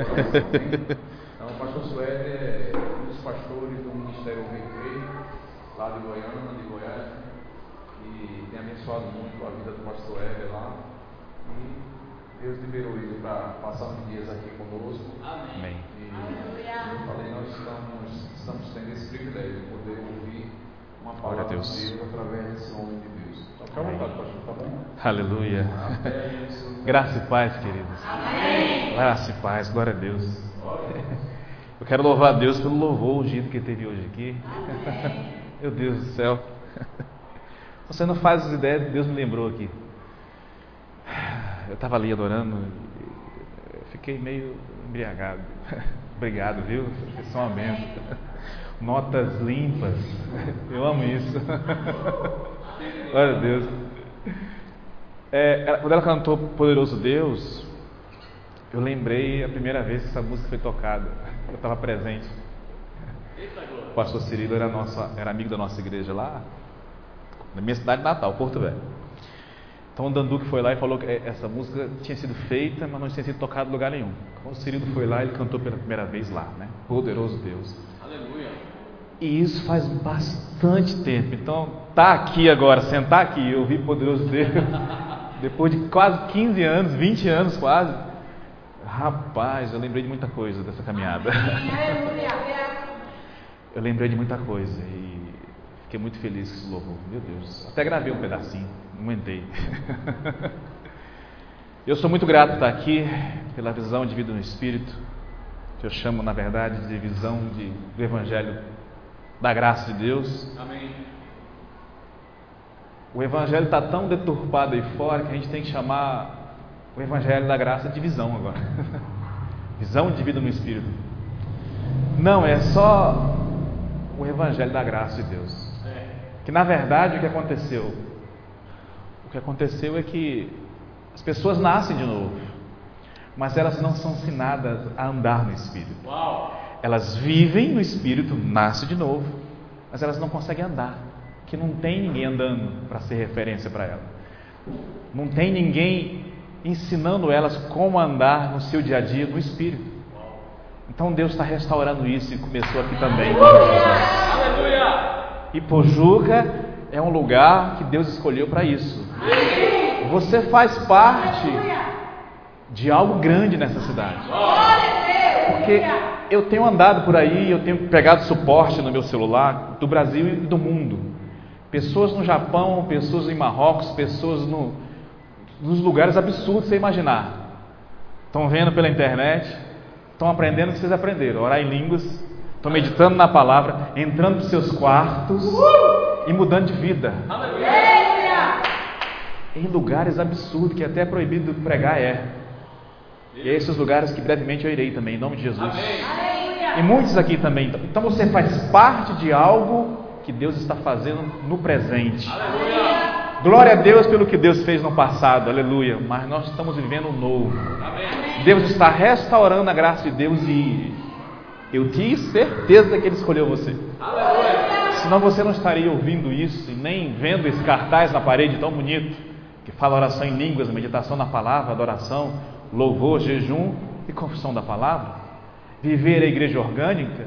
Então, o pastor Suede é um dos pastores do Ministério Recreio, lá de Goiânia, de Goiás, e tem abençoado muito a vida do pastor Éder lá. E Deus liberou ele para passar uns dias aqui conosco. Amém. E eu falei, nós estamos, estamos tendo esse privilégio de poder ouvir uma Glória a palavra Deus. de Deus através desse homem de Deus. Então, fica à vontade, pastor, tá bom? Aleluia. Graça e paz, queridos. Graça e paz, glória a Deus. Eu quero louvar a Deus pelo louvor ungido que teve hoje aqui. Meu Deus do céu. Você não faz as ideias, Deus me lembrou aqui. Eu estava ali adorando, fiquei meio embriagado. Obrigado, viu? Vocês são uma benção. Notas limpas. Eu amo isso. Glória a Deus. É, ela- quando ela cantou Poderoso Deus, eu lembrei a primeira vez que essa música foi tocada. Eu estava presente. O pastor Cirilo era, nosso, era amigo da nossa igreja lá, na minha cidade natal, Porto Velho. Então o Danduque foi lá e falou que eh, essa música tinha sido feita, mas não tinha sido tocada em lugar nenhum. Quando o Cirilo foi lá, ele cantou pela primeira vez lá, né? Poderoso Deus. E isso faz bastante tempo. Então, tá aqui agora, sentar aqui e ouvir Poderoso Deus, depois de quase 15 anos, 20 anos quase. Rapaz, eu lembrei de muita coisa dessa caminhada. Eu lembrei de muita coisa e fiquei muito feliz com esse louvor. Meu Deus, até gravei um pedacinho, não aguentei. Eu sou muito grato por estar aqui, pela visão de vida no Espírito, que eu chamo, na verdade, de visão de, do Evangelho da graça de Deus. Amém. O Evangelho está tão deturpado aí fora que a gente tem que chamar o Evangelho da graça de visão agora. visão de vida no Espírito. Não, é só o Evangelho da graça de Deus. É. Que na verdade o que aconteceu? O que aconteceu é que as pessoas nascem de novo, mas elas não são ensinadas a andar no Espírito. Uau. Elas vivem no Espírito, nascem de novo, mas elas não conseguem andar, que não tem ninguém andando para ser referência para ela. Não tem ninguém ensinando elas como andar no seu dia a dia no Espírito. Então Deus está restaurando isso e começou aqui também. Aleluia. E Pojuca é um lugar que Deus escolheu para isso. Você faz parte de algo grande nessa cidade. Porque eu tenho andado por aí, eu tenho pegado suporte no meu celular do Brasil e do mundo. Pessoas no Japão, pessoas em Marrocos, pessoas no, nos lugares absurdos você imaginar. Estão vendo pela internet, estão aprendendo o que vocês aprenderam, orar em línguas, estão meditando na palavra, entrando para seus quartos e mudando de vida. Em lugares absurdos que até é proibido pregar é. E é esses lugares que brevemente eu irei também, em nome de Jesus. E muitos aqui também. Então- você faz parte de algo que Deus está fazendo no presente. Glória a Deus pelo que Deus fez no passado, aleluia. Mas nós estamos vivendo o novo. Deus está restaurando a graça de Deus e eu tinha certeza que Ele escolheu você. Senão você não estaria ouvindo isso e nem vendo esse cartaz na parede tão bonito que fala oração em línguas, meditação na palavra, adoração, louvor, jejum e confissão da palavra. Viver a igreja orgânica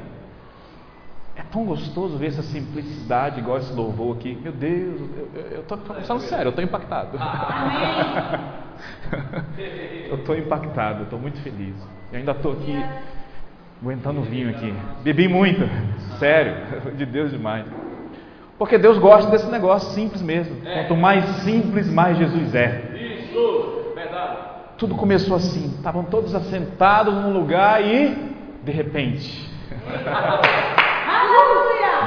é tão gostoso ver essa simplicidade igual esse louvor aqui. Meu Deus, eu estou falando sério, eu estou impactado. eu estou impactado, eu estou muito feliz. Eu ainda estou aqui aguentando o vinho aqui. Bebi muito, sério, de Deus demais. Porque Deus gosta desse negócio simples mesmo. Quanto mais simples, mais Jesus é. Isso. Verdade. Tudo começou assim, estavam todos assentados num lugar e, de repente,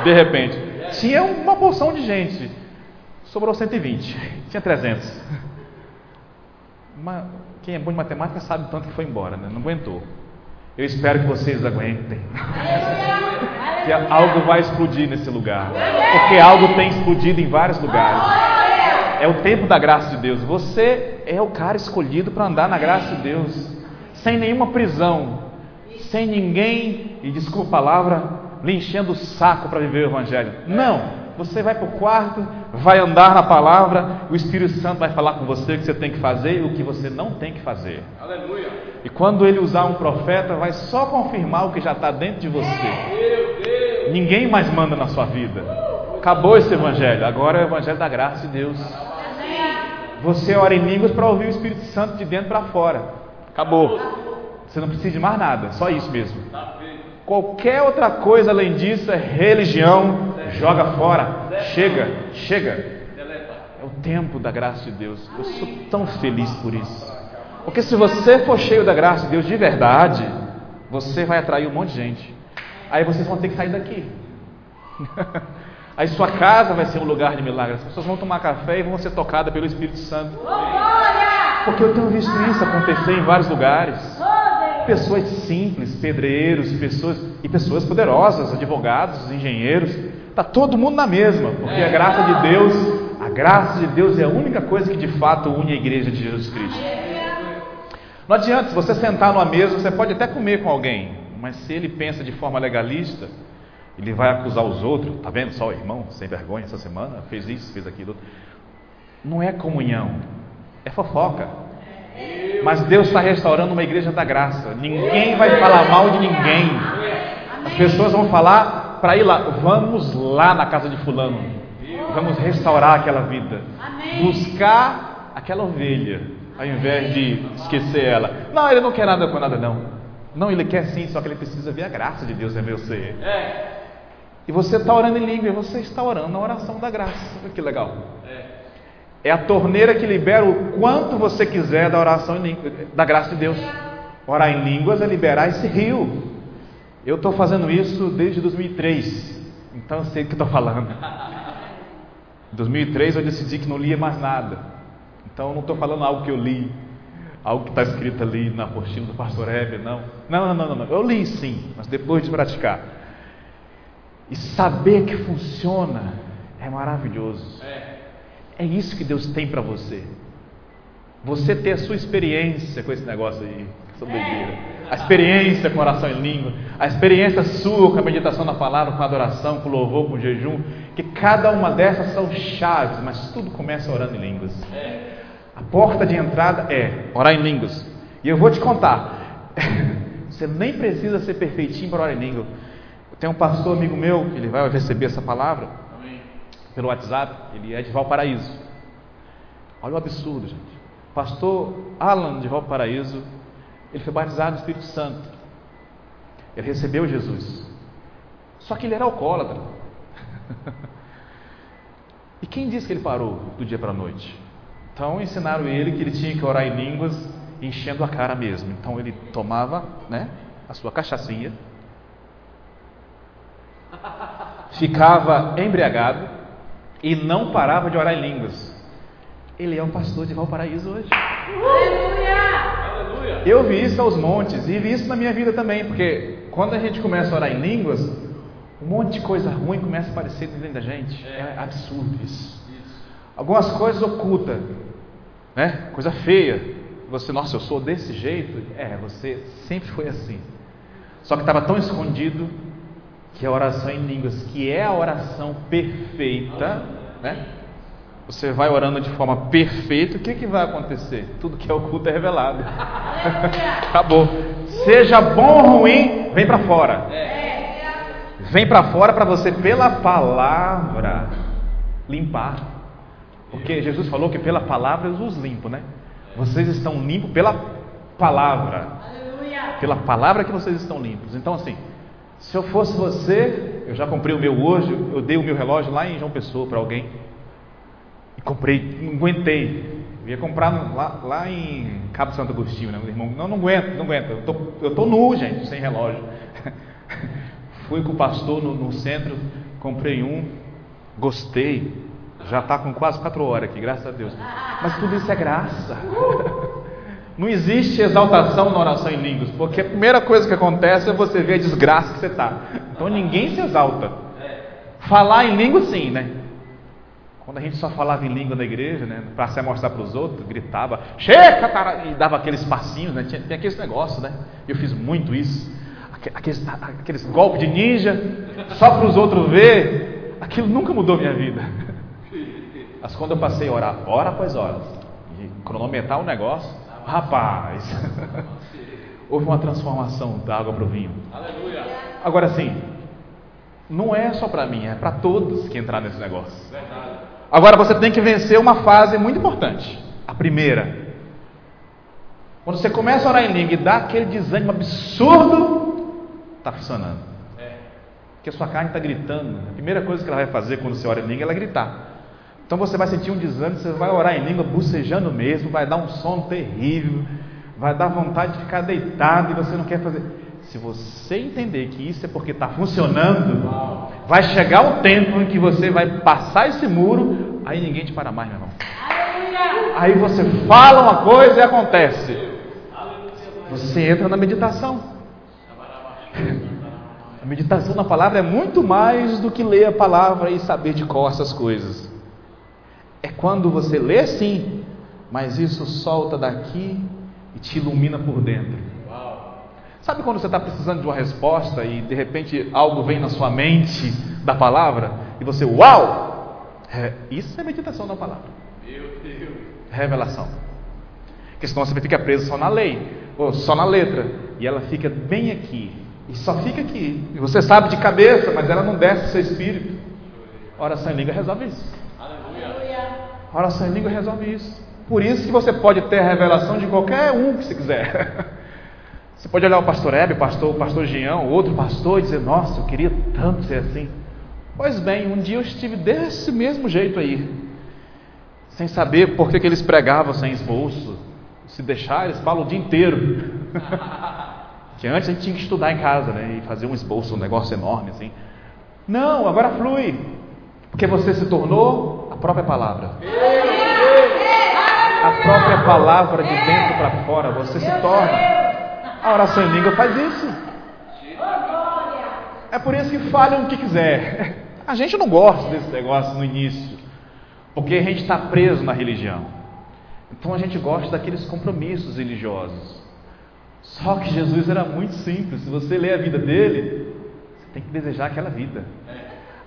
de repente, tinha uma porção de gente, sobrou 120, tinha 300. Mas quem é bom de matemática sabe o tanto que foi embora, né? não aguentou. Eu espero que vocês aguentem. que algo vai explodir nesse lugar. Porque algo tem explodido em vários lugares. É o tempo da graça de Deus. Você é o cara escolhido para andar na graça de Deus, sem nenhuma prisão, sem ninguém, e desculpa a palavra, lhe enchendo o saco para viver o Evangelho. Não, Você vai para o quarto, vai andar na palavra, o Espírito Santo vai falar com você o que você tem que fazer e o que você não tem que fazer. Aleluia. E quando ele usar um profeta, vai só confirmar o que já está dentro de você. Ninguém mais manda na sua vida. Acabou esse evangelho. Agora é o evangelho da graça de Deus. Você ora em línguas para ouvir o Espírito Santo de dentro para fora. Acabou. Você não precisa de mais nada. Só isso mesmo. Qualquer outra coisa além disso é religião. Joga fora. Chega, chega. É o tempo da graça de Deus. Eu sou tão feliz por isso. Porque se você for cheio da graça de Deus de verdade, você vai atrair um monte de gente. Aí vocês vão ter que sair daqui. Aí sua casa vai ser um lugar de milagres. As pessoas vão tomar café e vão ser tocadas pelo Espírito Santo. Porque eu tenho visto isso acontecer em vários lugares. Pessoas simples, pedreiros, pessoas e pessoas poderosas, advogados, engenheiros. Está todo mundo na mesma, porque a graça de Deus, a graça de Deus é a única coisa que de fato une a igreja de Jesus Cristo. Não adianta, se você sentar numa mesa, você pode até comer com alguém, mas se ele pensa de forma legalista, ele vai acusar os outros, tá vendo só o irmão, sem vergonha essa semana, fez isso, fez aquilo. Não é comunhão, é fofoca. Mas Deus está restaurando uma igreja da graça. Ninguém vai falar mal de ninguém. As pessoas vão falar para ir lá, vamos lá na casa de fulano. Vamos restaurar aquela vida. Buscar aquela ovelha, ao invés de esquecer ela. Não, ele não quer nada com nada, não. Não, ele quer sim, só que ele precisa ver a graça de Deus meu ser. É. E você está orando em língua, e você está orando na oração da graça. Olha que legal. É. A torneira que libera o quanto você quiser da oração língua, da graça de Deus. Orar em línguas é liberar esse rio. Eu estou fazendo isso desde 2003, então eu sei o que estou falando. Em 2003 eu decidi que não lia mais nada, então eu não estou falando algo que eu li, algo que está escrito ali na apostila do pastor Heber, não. Não, não, não, não. Eu li sim, mas depois de praticar. E saber que funciona é maravilhoso. É. É isso que Deus tem para você. Você ter a sua experiência com esse negócio aí, essa doideira. A experiência com oração em língua, a experiência sua com a meditação na palavra, com a adoração, com o louvor, com o jejum, que cada uma dessas são chaves, mas tudo começa orando em línguas. A porta de entrada é orar em línguas. E eu vou te contar, você nem precisa ser perfeitinho para orar em língua. Tem um pastor amigo meu, ele vai receber essa palavra Amém. pelo WhatsApp, ele é de Valparaíso. Olha o absurdo, gente. Pastor Alan de Valparaíso, ele foi batizado no Espírito Santo. Ele recebeu Jesus. Só que ele era alcoólatra. e quem disse que ele parou do dia para a noite? Então ensinaram ele que ele tinha que orar em línguas, enchendo a cara mesmo. Então ele tomava, né, a sua cachaçinha, ficava embriagado e não parava de orar em línguas. Ele é um pastor de Valparaíso hoje. Aleluia. Eu vi isso aos montes e vi isso na minha vida também, porque quando a gente começa a orar em línguas, um monte de coisa ruim começa a aparecer dentro da gente. É absurdo isso. Algumas coisas ocultas, né? Coisa feia. Você, nossa, eu sou desse jeito. É, você sempre foi assim. Só que estava tão escondido que a oração em línguas, que é a oração perfeita, né? Você vai orando de forma perfeita, o que, que vai acontecer? Tudo que é oculto é revelado. Acabou. Seja bom ou ruim, vem para fora. Vem para fora para você, pela palavra, limpar. Porque Jesus falou que pela palavra eu os limpo, né? Vocês estão limpos pela palavra. Pela palavra que vocês estão limpos. Então, assim, se eu fosse você, eu já comprei o meu hoje, eu dei o meu relógio lá em João Pessoa para alguém. E comprei, não aguentei. Eu ia comprar lá, lá em Cabo Santo Agostinho, né, meu irmão? Não, não aguento, não aguento. Eu tô, eu tô nu, gente, sem relógio. Fui com o pastor no, no centro, comprei um, gostei. Já está com quase quatro horas aqui, graças a Deus. Mas tudo isso é graça. Não existe exaltação na oração em línguas, porque a primeira coisa que acontece é você ver a desgraça que você está. Então ninguém se exalta. Falar em língua, sim, né? Quando a gente só falava em língua na igreja, né? Para se mostrar para os outros, gritava, chega, cara! E dava aqueles passinhos, né? Tinha, tem aqueles negócios, né? Eu fiz muito isso. Aque- Aqueles, aqueles golpes de ninja, só para os outros ver. aquilo nunca mudou minha vida. Mas quando eu passei a orar, hora após hora, e cronometrar o negócio, rapaz, houve uma transformação da água para o vinho. Aleluia. Agora sim, não é só para mim, é para todos que entrar nesse negócio. Verdade. Agora você tem que vencer uma fase muito importante. A primeira. Quando você começa a orar em língua e dá aquele desânimo absurdo, está funcionando. É. Porque a sua carne está gritando. A primeira coisa que ela vai fazer quando você ora em língua é ela gritar. Então você vai sentir um desânimo, você vai orar em língua bocejando mesmo, vai dar um sono terrível, vai dar vontade de ficar deitado e você não quer fazer. Se você entender que isso é porque está funcionando, vai chegar o tempo em que você vai passar esse muro, aí ninguém te para mais, meu irmão. Aí você fala uma coisa e acontece. Você entra na meditação. A meditação na palavra é muito mais do que ler a palavra e saber de cor essas coisas. É quando você lê sim, mas isso solta daqui e te ilumina por dentro. Sabe quando você está precisando de uma resposta e de repente algo vem na sua mente da palavra e você, uau! É, isso é meditação na palavra. Meu Deus. Revelação. Porque senão você fica preso só na lei, ou só na letra, e ela fica bem aqui, e só fica aqui. E você sabe de cabeça, mas ela não desce do seu espírito. Oração em língua resolve isso. A oração em língua resolve isso. Por isso que você pode ter a revelação de qualquer um que você quiser. Você pode olhar o pastor Hebe, o pastor, o pastor Gião, outro pastor e dizer, nossa, eu queria tanto ser assim. Pois bem, um dia eu estive desse mesmo jeito aí. Sem saber por que, que eles pregavam sem esboço. Se deixar, eles falam o dia inteiro. que antes a gente tinha que estudar em casa, né? E fazer um esboço, um negócio enorme assim. Não, agora flui. Porque você se tornou própria palavra. A própria palavra de dentro para fora, você se torna. A oração em língua faz isso. É por isso que falham o que quiser. A gente não gosta desse negócio no início, porque a gente está preso na religião. Então a gente gosta daqueles compromissos religiosos. Só que Jesus era muito simples. Se você ler a vida dele, você tem que desejar aquela vida,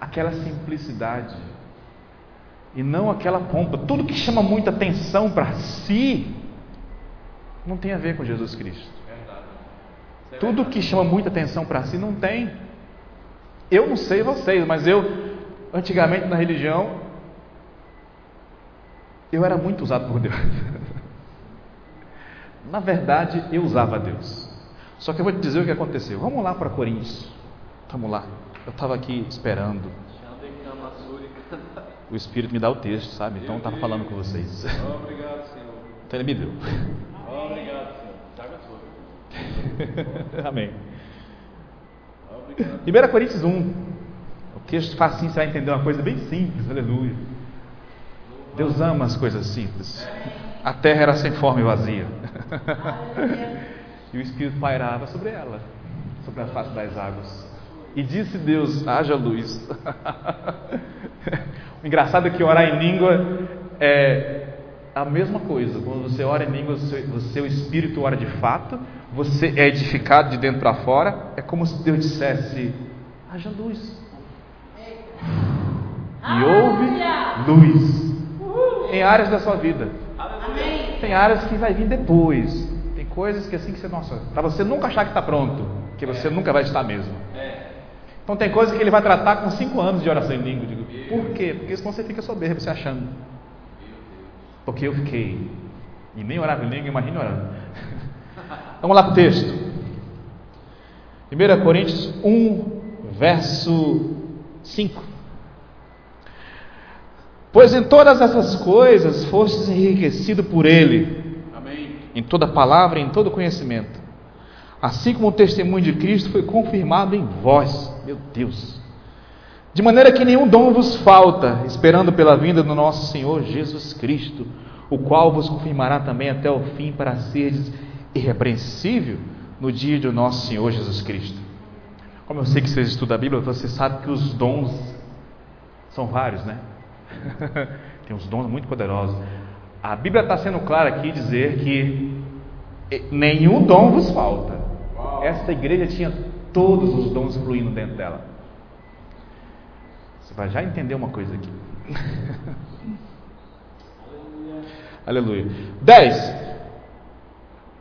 aquela simplicidade, e não aquela pompa. Tudo que chama muita atenção para si não tem a ver com Jesus Cristo. Tudo que chama muita atenção para si não tem. Eu não sei vocês, mas eu, antigamente na religião, eu era muito usado por Deus. na verdade, eu usava Deus. Só que eu vou te dizer o que aconteceu. Vamos lá para Coríntios. Vamos lá. Eu estava aqui esperando. O Espírito me dá o texto, sabe? Então eu estava falando com vocês. Obrigado, Senhor. Então ele me deu. Obrigado, Senhor. Traga a sua. Amém. Obrigado. 1 Coríntios 1. O texto facinho, você vai entender uma coisa bem simples, aleluia. Deus ama as coisas simples. A terra era sem forma e vazia. e o Espírito pairava sobre ela, sobre a face das águas. E disse Deus: haja luz. o engraçado é que orar em língua é a mesma coisa. Quando você ora em língua, o seu espírito ora de fato, você é edificado de dentro para fora. É como se Deus dissesse: haja luz. E houve luz em áreas da sua vida. Tem áreas que vai vir depois. Tem coisas que assim que você, nossa, para você nunca achar que está pronto, que você nunca vai estar mesmo. É. Então tem coisas que ele vai tratar com cinco anos de oração em língua. Digo, por quê? Porque senão você fica soberbo, você achando. Porque eu fiquei. E nem orava em língua, imagine orando. Vamos lá para o texto. 1 Coríntios 1, verso 5. Pois em todas essas coisas fostes enriquecido por Ele, Amém. em toda palavra e em todo conhecimento. Assim como o testemunho de Cristo foi confirmado em vós, meu Deus. De maneira que nenhum dom vos falta, esperando pela vinda do nosso Senhor Jesus Cristo, o qual vos confirmará também até o fim para seres irrepreensível no dia do nosso Senhor Jesus Cristo. Como eu sei que vocês estudam a Bíblia, você sabe que os dons são vários, né? Tem uns dons muito poderosos. A Bíblia está sendo clara aqui dizer que nenhum dom vos falta. Essa igreja tinha todos os dons fluindo dentro dela. Você vai já entender uma coisa aqui. Aleluia. 10.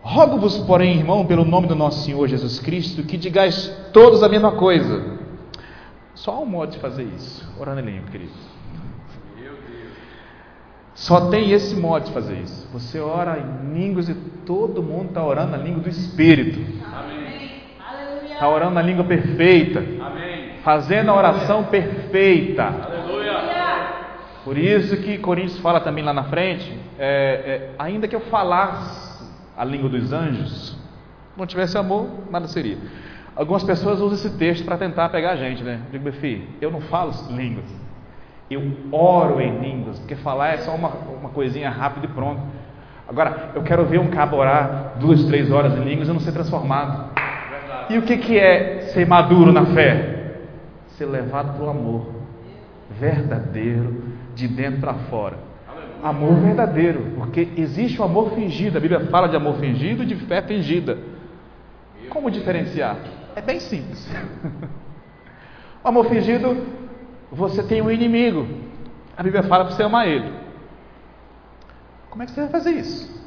Rogo-vos, porém, irmão, pelo nome do nosso Senhor Jesus Cristo, que digais todos a mesma coisa. Só um modo de fazer isso. Orando em língua, querido. Só tem esse modo de fazer isso. Você ora em línguas e todo mundo está orando na língua do Espírito. Está orando na língua perfeita. Amém. Fazendo a oração perfeita. Aleluia. Por isso que Coríntios fala também lá na frente, é, é, ainda que eu falasse a língua dos anjos, não tivesse amor, nada seria. Algumas pessoas usam esse texto para tentar pegar a gente, né? Eu digo, meu filho, eu não falo línguas, eu oro em línguas, porque falar é só uma, uma coisinha rápida e pronto. Agora, eu quero ver um cabo orar duas, três horas em línguas e não ser transformado. E o que, que é ser maduro na fé? Ser levado para o amor verdadeiro, de dentro para fora. Amor verdadeiro, porque existe o amor fingido. A Bíblia fala de amor fingido e de fé fingida. Como diferenciar? É bem simples. O amor fingido, você tem um inimigo. A Bíblia fala para você amar ele. Como é que você vai fazer isso?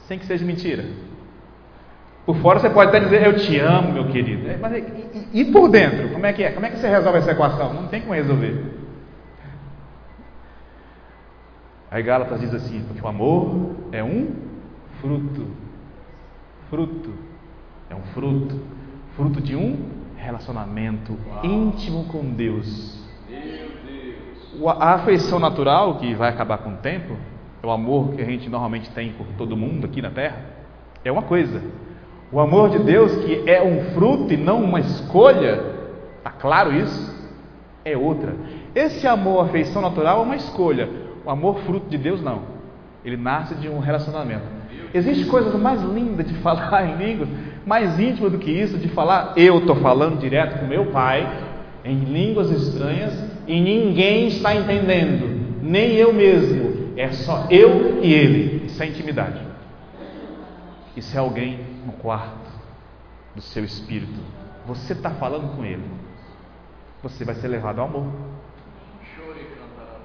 Sem que seja mentira. Por fora você pode até dizer, eu te amo, meu querido. É, mas e, e, e, por dentro? Como é que é? Como é que você resolve essa equação? Não tem como resolver. Aí Gálatas diz assim, porque o amor é um fruto. Fruto. É um fruto. Fruto de um relacionamento Uau. íntimo com Deus. Deus. A afeição natural, que vai acabar com o tempo, o amor que a gente normalmente tem por todo mundo aqui na Terra, é uma coisa. O amor de Deus, que é um fruto e não uma escolha, está claro isso? É outra. Esse amor, afeição natural, é uma escolha. O amor, fruto de Deus, não. Ele nasce de um relacionamento. Existe coisa mais linda de falar em línguas, mais íntima do que isso, de falar, eu estou falando direto com meu pai, em línguas estranhas, e ninguém está entendendo, nem eu mesmo. É só eu e ele. Isso é intimidade. Isso é alguém no quarto do seu espírito. Você está falando com ele. Você vai ser levado ao amor.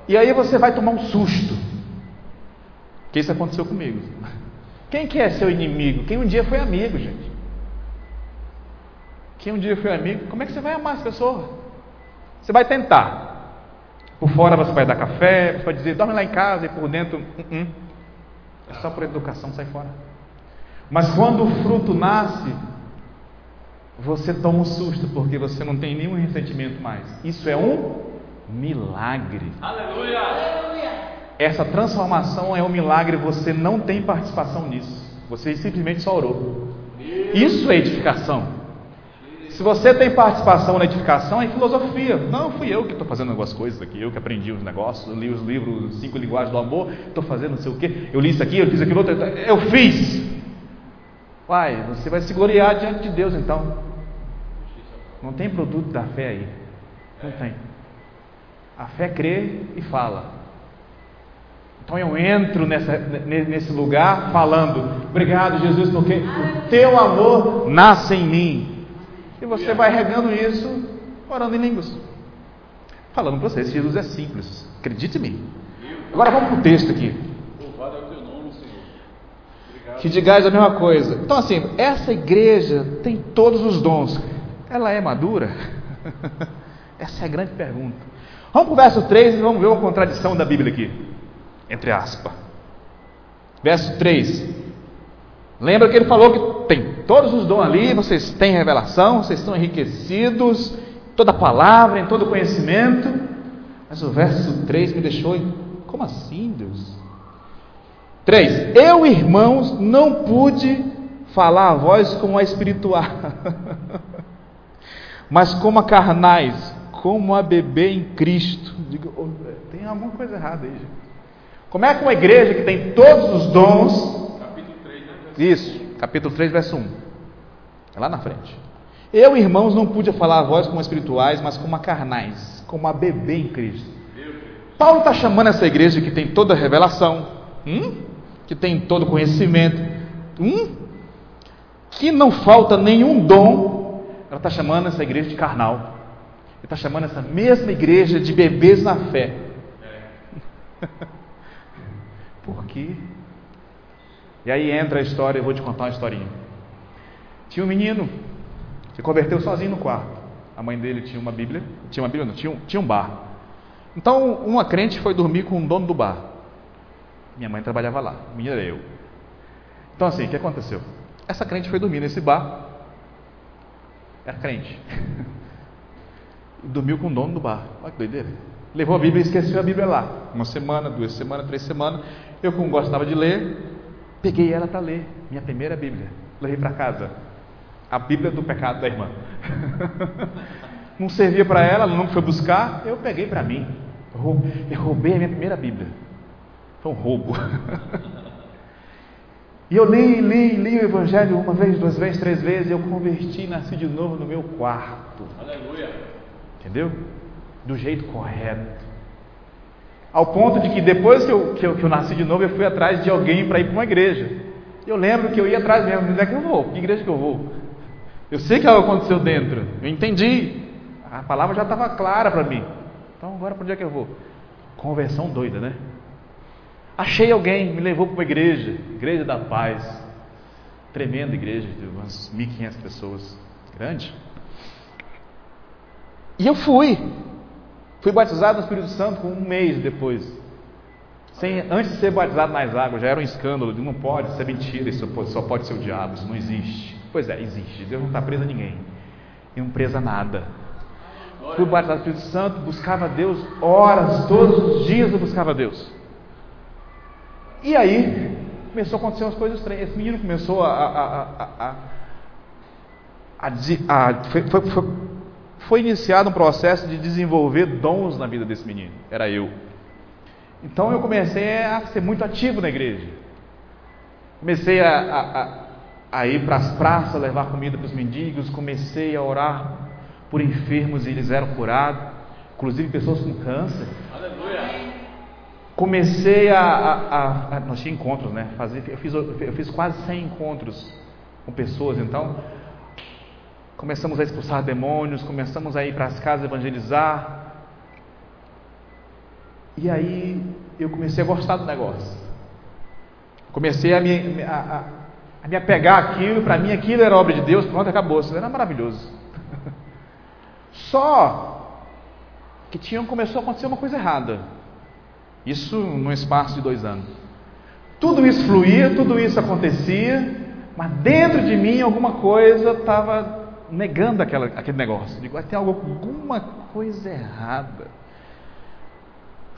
E aí você vai tomar um susto. Que isso aconteceu comigo. Quem que é seu inimigo? Quem um dia foi amigo, gente? Quem um dia foi amigo? Como é que você vai amar essa pessoa? Você vai tentar. Por fora você vai dar café, você vai dizer, dorme lá em casa, e por dentro, uh -uh. é só por educação, sai fora. Mas quando o fruto nasce, você toma um susto, porque você não tem nenhum ressentimento mais. Isso é um milagre. Aleluia! Essa transformação é um milagre, você não tem participação nisso. Você simplesmente só orou. Isso é edificação. Se você tem participação na edificação, é filosofia. Não, fui eu que estou fazendo algumas coisas aqui, eu que aprendi os negócios, eu li os livros, cinco linguagens do amor, estou fazendo não sei o quê, eu li isso aqui, eu fiz aquilo outro, eu fiz. Pai, você vai se gloriar diante de Deus então. Não tem produto da fé aí. Não tem. A fé crê e fala. Então eu entro nessa, nesse lugar falando, obrigado Jesus, porque o teu amor nasce em mim. E você vai regando isso, orando em línguas. Falando para vocês, Jesus é simples, acredite em mim. Agora vamos para o texto aqui. É o teu nome, Senhor. Obrigado. Que digais a mesma coisa. Então, assim, essa igreja tem todos os dons. Ela é madura? essa é a grande pergunta. Vamos para o verso 3 e vamos ver uma contradição da Bíblia aqui. Entre aspas. Verso 3. Lembra que ele falou que tem todos os dons ali, vocês têm revelação, vocês estão enriquecidos, toda palavra, em todo conhecimento. Mas o verso 3 me deixou, como assim, Deus? 3. Eu, irmãos, não pude falar a voz como a espiritual, mas como a carnais, como a bebê em Cristo. Digo, oh, tem alguma coisa errada aí, gente. Como é que uma igreja que tem todos os dons. Capítulo 3, né? Isso, capítulo 3, verso 1. É lá na frente. Eu, irmãos, não pude falar a voz como espirituais, mas como a carnais, como a bebê em Cristo. Paulo está chamando essa igreja que tem toda revelação, hum? que tem todo conhecimento, hum? que não falta nenhum dom. Ela está chamando essa igreja de carnal. Ele está chamando essa mesma igreja de bebês na fé. Por quê? E aí entra a história, eu vou te contar uma historinha. Tinha um menino, se converteu sozinho no quarto. A mãe dele tinha uma Bíblia, tinha uma Bíblia, não, tinha um, tinha um bar. Então, uma crente foi dormir com o dono do bar. Minha mãe trabalhava lá, o menino era eu. Então, assim, o que aconteceu? Essa crente foi dormir nesse bar. Era crente. Dormiu com o dono do bar. Olha que doideira. Levou a Bíblia e esqueceu a Bíblia lá. Uma semana, duas semanas, três semanas. Eu, como gostava de ler, peguei ela para ler. Minha primeira Bíblia. Levei para casa. A Bíblia do pecado da irmã. não servia para ela, ela não foi buscar. Eu peguei para mim. Eu roubei a minha primeira Bíblia. Foi um roubo. E eu li, li, li o Evangelho uma vez, duas vezes, três vezes, e eu converti e nasci de novo no meu quarto. Aleluia. Entendeu? Do jeito correto. Ao ponto de que depois que eu, que eu, que eu nasci de novo, eu fui atrás de alguém para ir para uma igreja. Eu lembro que eu ia atrás mesmo, onde é que eu vou? Que igreja que eu vou? Eu sei que algo aconteceu dentro, eu entendi. A palavra já estava clara para mim. Então agora para onde é que eu vou? Conversão doida, né? Achei alguém, me levou para uma igreja, Igreja da Paz. Tremenda igreja, de umas 1.500 pessoas. Grande. E eu fui. Fui batizado no Espírito Santo um mês depois. Sem, antes de ser batizado nas águas, já era um escândalo. Não pode, isso é mentira, isso só pode ser o diabo, isso não existe. Pois é, existe. Deus não está preso a ninguém. E não presa a nada. Fui batizado no Espírito Santo, buscava Deus horas, todos os dias eu buscava Deus. E aí, começou a acontecer umas coisas estranhas. Esse menino começou a. a, a, a, a foi, foi, foi, iniciado um processo de desenvolver dons na vida desse menino. Era eu. Então eu comecei a ser muito ativo na igreja. Comecei a, a ir para as praças levar comida para os mendigos. Comecei a orar por enfermos e eles eram curados. Inclusive pessoas com câncer. Aleluia comecei a, a, a, nós tinha encontros, né? Fazer, eu fiz, eu fiz quase 100 encontros com pessoas, então começamos a expulsar demônios, começamos a ir para as casas evangelizar. E aí eu comecei a gostar do negócio. Comecei a me, a, a me apegar àquilo, para mim aquilo era obra de Deus, pronto, acabou, isso era maravilhoso. Só que tinha, começou a acontecer uma coisa errada. Isso num espaço de dois anos. Tudo isso fluía, tudo isso acontecia, mas dentro de mim alguma coisa estava negando aquela, aquele negócio. Digo, vai ter alguma coisa errada.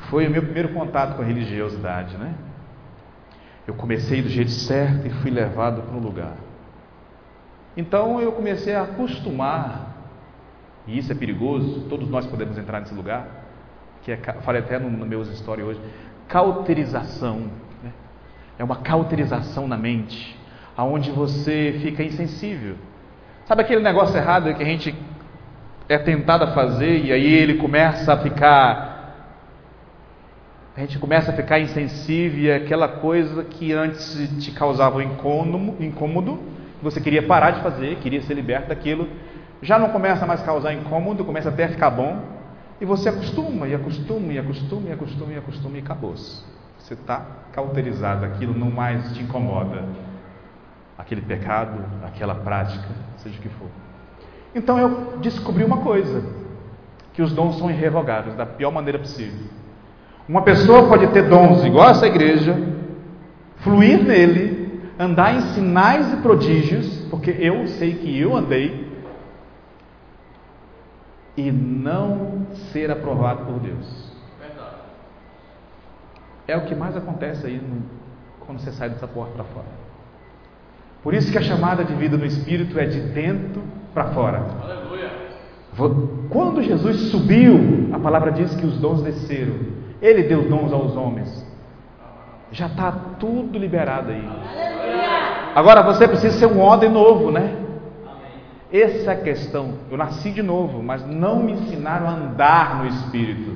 Foi o meu primeiro contato com a religiosidade, né? Eu comecei do jeito certo e fui levado para um lugar. Então eu comecei a acostumar, e isso é perigoso, todos nós podemos entrar nesse lugar que é, falei até no, no meus stories hoje, cauterização. Né? É uma cauterização na mente, aonde você fica insensível. Sabe aquele negócio errado que a gente é tentado a fazer e aí ele começa a ficar a gente começa a ficar insensível e é aquela coisa que antes te causava um incômodo, você queria parar de fazer, queria ser liberto daquilo, já não começa mais a causar incômodo, começa até a ficar bom, e você acostuma, e acostuma, e acostuma, e acostuma, e acostuma, e acabou-se. Você está cauterizado, aquilo não mais te incomoda. Aquele pecado, aquela prática, seja o que for. Então eu descobri uma coisa: que os dons são irrevogáveis, da pior maneira possível. Uma pessoa pode ter dons igual essa igreja, fluir nele, andar em sinais e prodígios, porque eu sei que eu andei, e não ser aprovado por Deus. É o que mais acontece aí no, quando você sai dessa porta para fora. Por isso que a chamada de vida no Espírito é de dentro para fora. Aleluia. Quando Jesus subiu, a palavra diz que os dons desceram. Ele deu dons aos homens. Já está tudo liberado aí. Agora você precisa ser um ordem novo, né? Essa é a questão. Eu nasci de novo, mas não me ensinaram a andar no Espírito.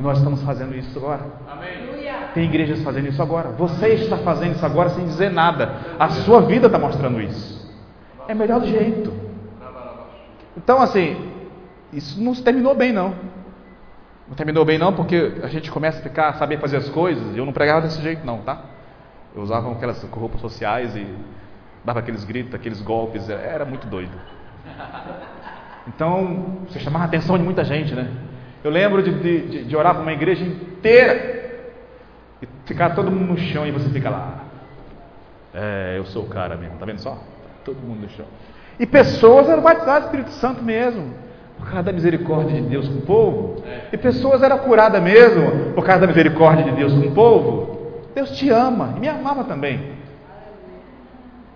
E nós estamos fazendo isso agora. Amém. Tem igrejas fazendo isso agora. Você está fazendo isso agora sem dizer nada. A sua vida está mostrando isso. É melhor do jeito. Então, assim, isso não se terminou bem, não. Não terminou bem, não, porque a gente começa a ficar, a saber fazer as coisas. E eu não pregava desse jeito, não, tá? Eu usava aquelas roupas sociais e dava aqueles gritos, aqueles golpes. Era muito doido. Então, você chamava a atenção de muita gente, né? Eu lembro de, de, de orar para uma igreja inteira e ficar todo mundo no chão e você fica lá. É, eu sou o cara mesmo, tá vendo só? Todo mundo no chão. E pessoas eram batizadas do Espírito Santo mesmo, por causa da misericórdia de Deus com o povo. E pessoas eram curadas mesmo, por causa da misericórdia de Deus com o povo. Deus te ama e me amava também.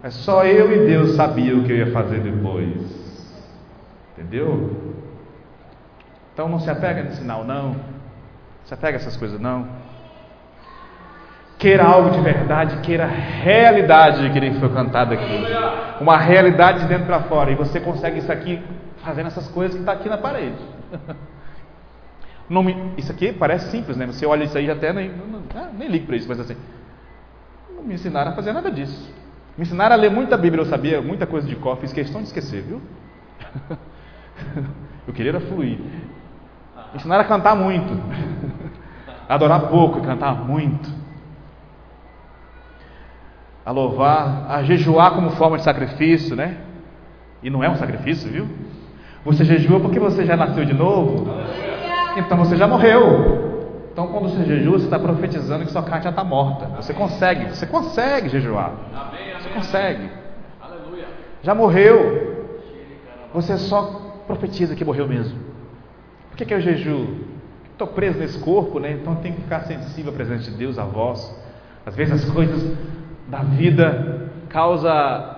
Mas só eu e Deus sabia o que eu ia fazer depois. Entendeu? Então não se apega nesse sinal, não. Se apega a essas coisas, não. Queira algo de verdade, queira realidade que foi cantado aqui. Uma realidade de dentro para fora. E você consegue isso aqui fazendo essas coisas que está aqui na parede. Me, isso aqui parece simples, né? Você olha isso aí até nem, não, ah, nem ligo para isso, mas assim, não me ensinaram a fazer nada disso. Me ensinaram a ler muita Bíblia, eu sabia muita coisa de cor, fiz questão de esquecer, viu? Eu queria era fluir. Me ensinaram a cantar muito, adorar pouco e cantar muito, a louvar, a jejuar como forma de sacrifício, né? E não é um sacrifício, viu? Você jejua porque você já nasceu de novo, então você já morreu. Então, quando você jejua, você está profetizando que sua carne já está morta. Você consegue, você consegue jejuar. Você consegue. Já morreu. Você só profetiza que morreu mesmo. Por que, que eu jejuo? Estou preso nesse corpo, né? Então tenho que ficar sensível à presença de Deus, à voz. Às vezes as coisas da vida causam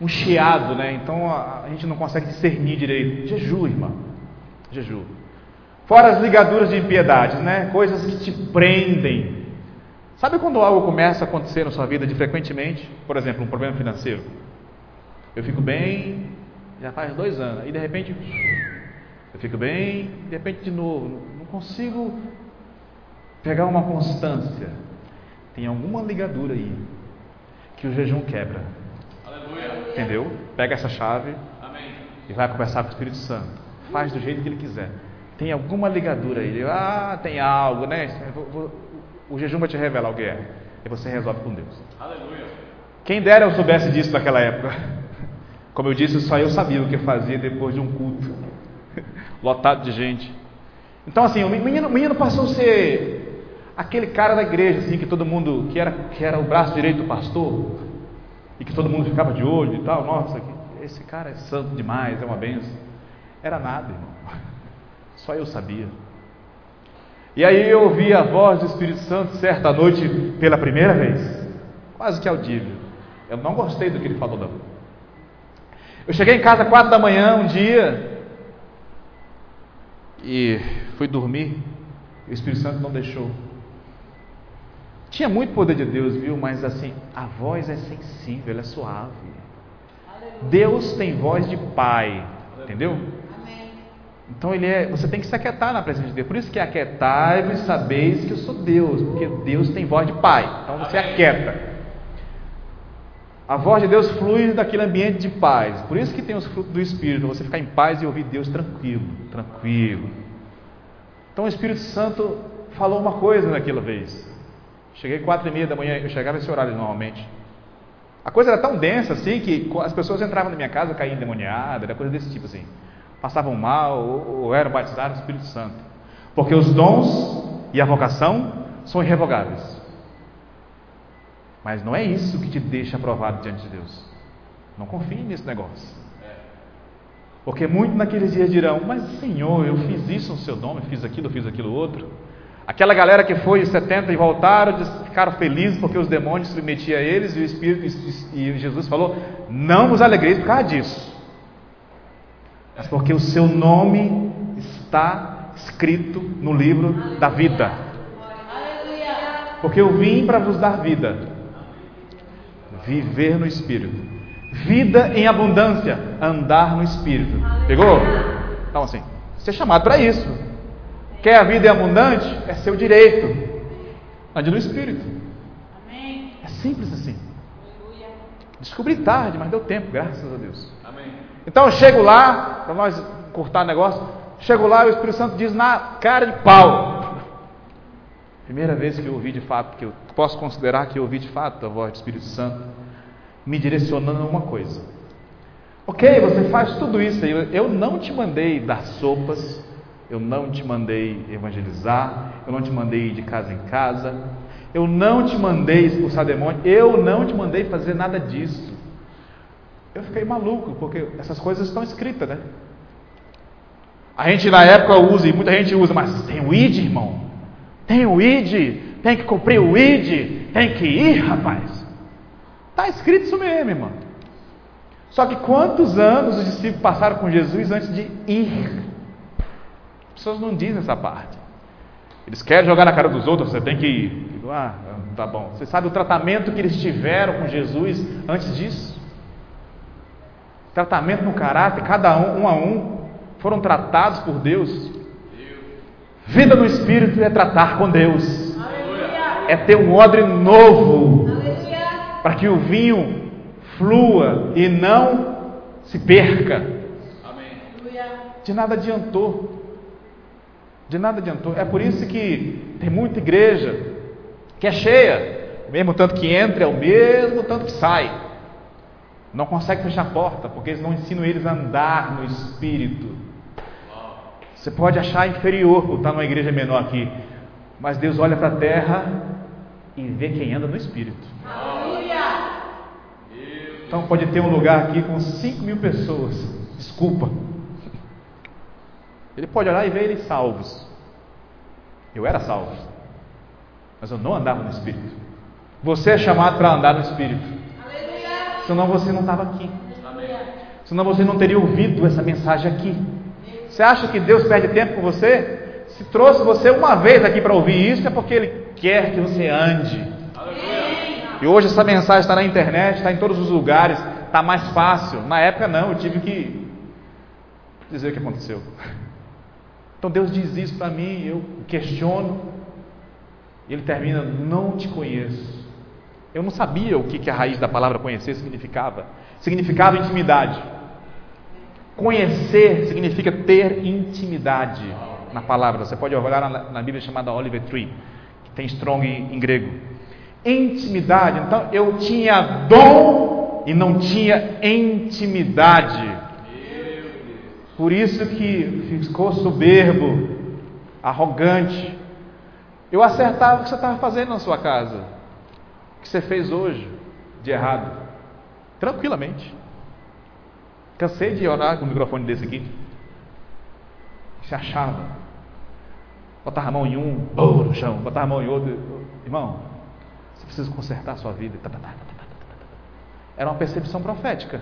um chiado, né? Então a, gente não consegue discernir direito. Jejua, irmão. Jejua. Fora as ligaduras de impiedades, né? Coisas que te prendem. Sabe quando algo começa a acontecer na sua vida de frequentemente? Por exemplo, um problema financeiro. Eu fico bem, já faz dois anos, e de repente eu fico bem, de repente de novo, não consigo pegar uma constância. Tem alguma ligadura aí que o jejum quebra. Aleluia. Entendeu? Pega essa chave Amém. e vai conversar com o Espírito Santo. Faz do jeito que ele quiser tem alguma ligadura aí. Ah, tem algo, né? O jejum vai te revelar o que é. E você resolve com Deus. Aleluia. Quem dera eu soubesse disso naquela época. Como eu disse, só eu sabia o que fazia depois de um culto lotado de gente. Então, assim, o menino, o menino passou a ser aquele cara da igreja, assim, que todo mundo, que era, que era o braço direito do pastor, e que todo mundo ficava de olho e tal. Nossa, esse cara é santo demais, é uma benção. Era nada, irmão. Só eu sabia. E aí eu ouvi a voz do Espírito Santo certa noite pela primeira vez, quase que audível. Eu não gostei do que ele falou não. Eu cheguei em casa quatro da manhã um dia e fui dormir. O Espírito Santo não deixou. Tinha muito poder de Deus, viu? Mas assim, a voz é sensível, ela é suave. Deus tem voz de pai, entendeu? Então ele é, você tem que se aquietar na presença de Deus. Por isso que é aquietai-vos e sabeis que eu sou Deus, porque Deus tem voz de Pai. Então você aquieta. A voz de Deus flui daquele ambiente de paz. Por isso que tem os frutos do Espírito, você ficar em paz e ouvir Deus tranquilo, tranquilo. Então o Espírito Santo falou uma coisa naquela vez. Cheguei quatro e meia da manhã, eu chegava esse horário normalmente. A coisa era tão densa assim que as pessoas entravam na minha casa caíam endemoniadas, era coisa desse tipo assim passavam mal ou, ou eram batizados no Espírito Santo. Porque os dons e a vocação são irrevogáveis. Mas não é isso que te deixa aprovado diante de Deus. Não confie nesse negócio. Porque muitos naqueles dias dirão: Mas Senhor, eu fiz isso no seu nome, fiz aquilo, fiz aquilo outro. Aquela galera que foi os 70 e voltaram, ficaram felizes porque os demônios se submetiam a eles e o Espírito e Jesus falou: Não vos alegreis por causa disso mas porque o seu nome está escrito no livro da vida. Porque eu vim para vos dar vida, viver no Espírito, vida em abundância, andar no Espírito. Pegou? Então, assim, você é chamado para isso. Quer a vida em abundante? É seu direito. Ande no Espírito. É simples assim. Descobri tarde, mas deu tempo, graças a Deus. Então eu chego lá, para nós cortar negócio. Chego lá e o Espírito Santo diz na cara de pau. Primeira vez que eu ouvi de fato, que eu posso considerar que eu ouvi de fato a voz do Espírito Santo me direcionando a uma coisa. Ok, você faz tudo isso, eu não te mandei dar sopas, eu não te mandei evangelizar, eu não te mandei ir de casa em casa, eu não te mandei expulsar demônio, eu não te mandei fazer nada disso. Eu fiquei maluco, porque essas coisas estão escritas, né? A gente na época usa, e muita gente usa, mas tem o ID, irmão. Tem o ID, tem que cumprir o ID, tem que ir, rapaz. Está escrito isso mesmo, irmão. Só que quantos anos os discípulos passaram com Jesus antes de ir? As pessoas não dizem essa parte. Eles querem jogar na cara dos outros, você tem que ir. Ah, tá bom. Você sabe o tratamento que eles tiveram com Jesus antes disso? Tratamento no caráter, cada um, um a um, foram tratados por Deus. Vida no Espírito é tratar com Deus. É ter um odre novo. Para que o vinho flua e não se perca. De nada adiantou. De nada adiantou. É por isso que tem muita igreja que é cheia. O mesmo tanto que entra é o mesmo tanto que sai. Não consegue fechar a porta, porque eles não ensinam eles a andar no Espírito. Você pode achar inferior por estar numa igreja menor aqui, mas Deus olha para a terra e vê quem anda no Espírito. Então pode ter um lugar aqui com 5 mil pessoas. Desculpa. Ele pode olhar e ver eles salvos. Eu era salvo, mas eu não andava no Espírito. Você é chamado para andar no Espírito. Senão você não estava aqui. Senão você não teria ouvido essa mensagem aqui. Você acha que Deus perde tempo com você? Se trouxe você uma vez aqui para ouvir isso, é porque Ele quer que você ande. E hoje essa mensagem está na internet, está em todos os lugares, está mais fácil. Na época não, eu tive que dizer o que aconteceu. Então Deus diz isso para mim, eu questiono. E ele termina: Não te conheço. Eu não sabia o que, que a raiz da palavra conhecer significava. Significava intimidade. Conhecer significa ter intimidade na palavra. Você pode olhar na, Bíblia chamada Oliver Tree, que tem strong em grego. Intimidade. Então eu tinha dom e não tinha intimidade. Por isso que ficou soberbo, arrogante. Eu acertava o que você estava fazendo na sua casa, o que você fez hoje de errado, tranquilamente. Cansei de orar com o microfone desse aqui. Se achava. Botava a mão em um, oh, no chão, botava a mão em outro. Irmão, você precisa consertar a sua vida. Era uma percepção profética.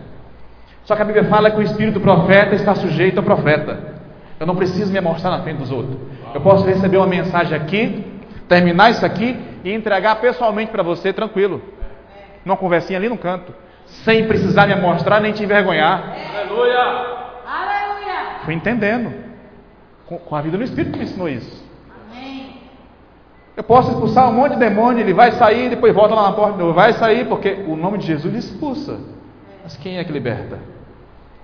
Só que a Bíblia fala que o espírito profeta está sujeito ao profeta. Eu não preciso me mostrar na frente dos outros. Eu posso receber uma mensagem aqui, terminar isso aqui e entregar pessoalmente para você tranquilo. Numa conversinha ali no canto sem precisar me mostrar nem te envergonhar. Aleluia! Aleluia! Fui entendendo. Com, com a vida no Espírito me ensinou isso. Amém. Eu posso expulsar um monte de demônio, ele vai sair, depois volta lá na porta de novo. Vai sair, porque o nome de Jesus expulsa. Mas quem é que liberta?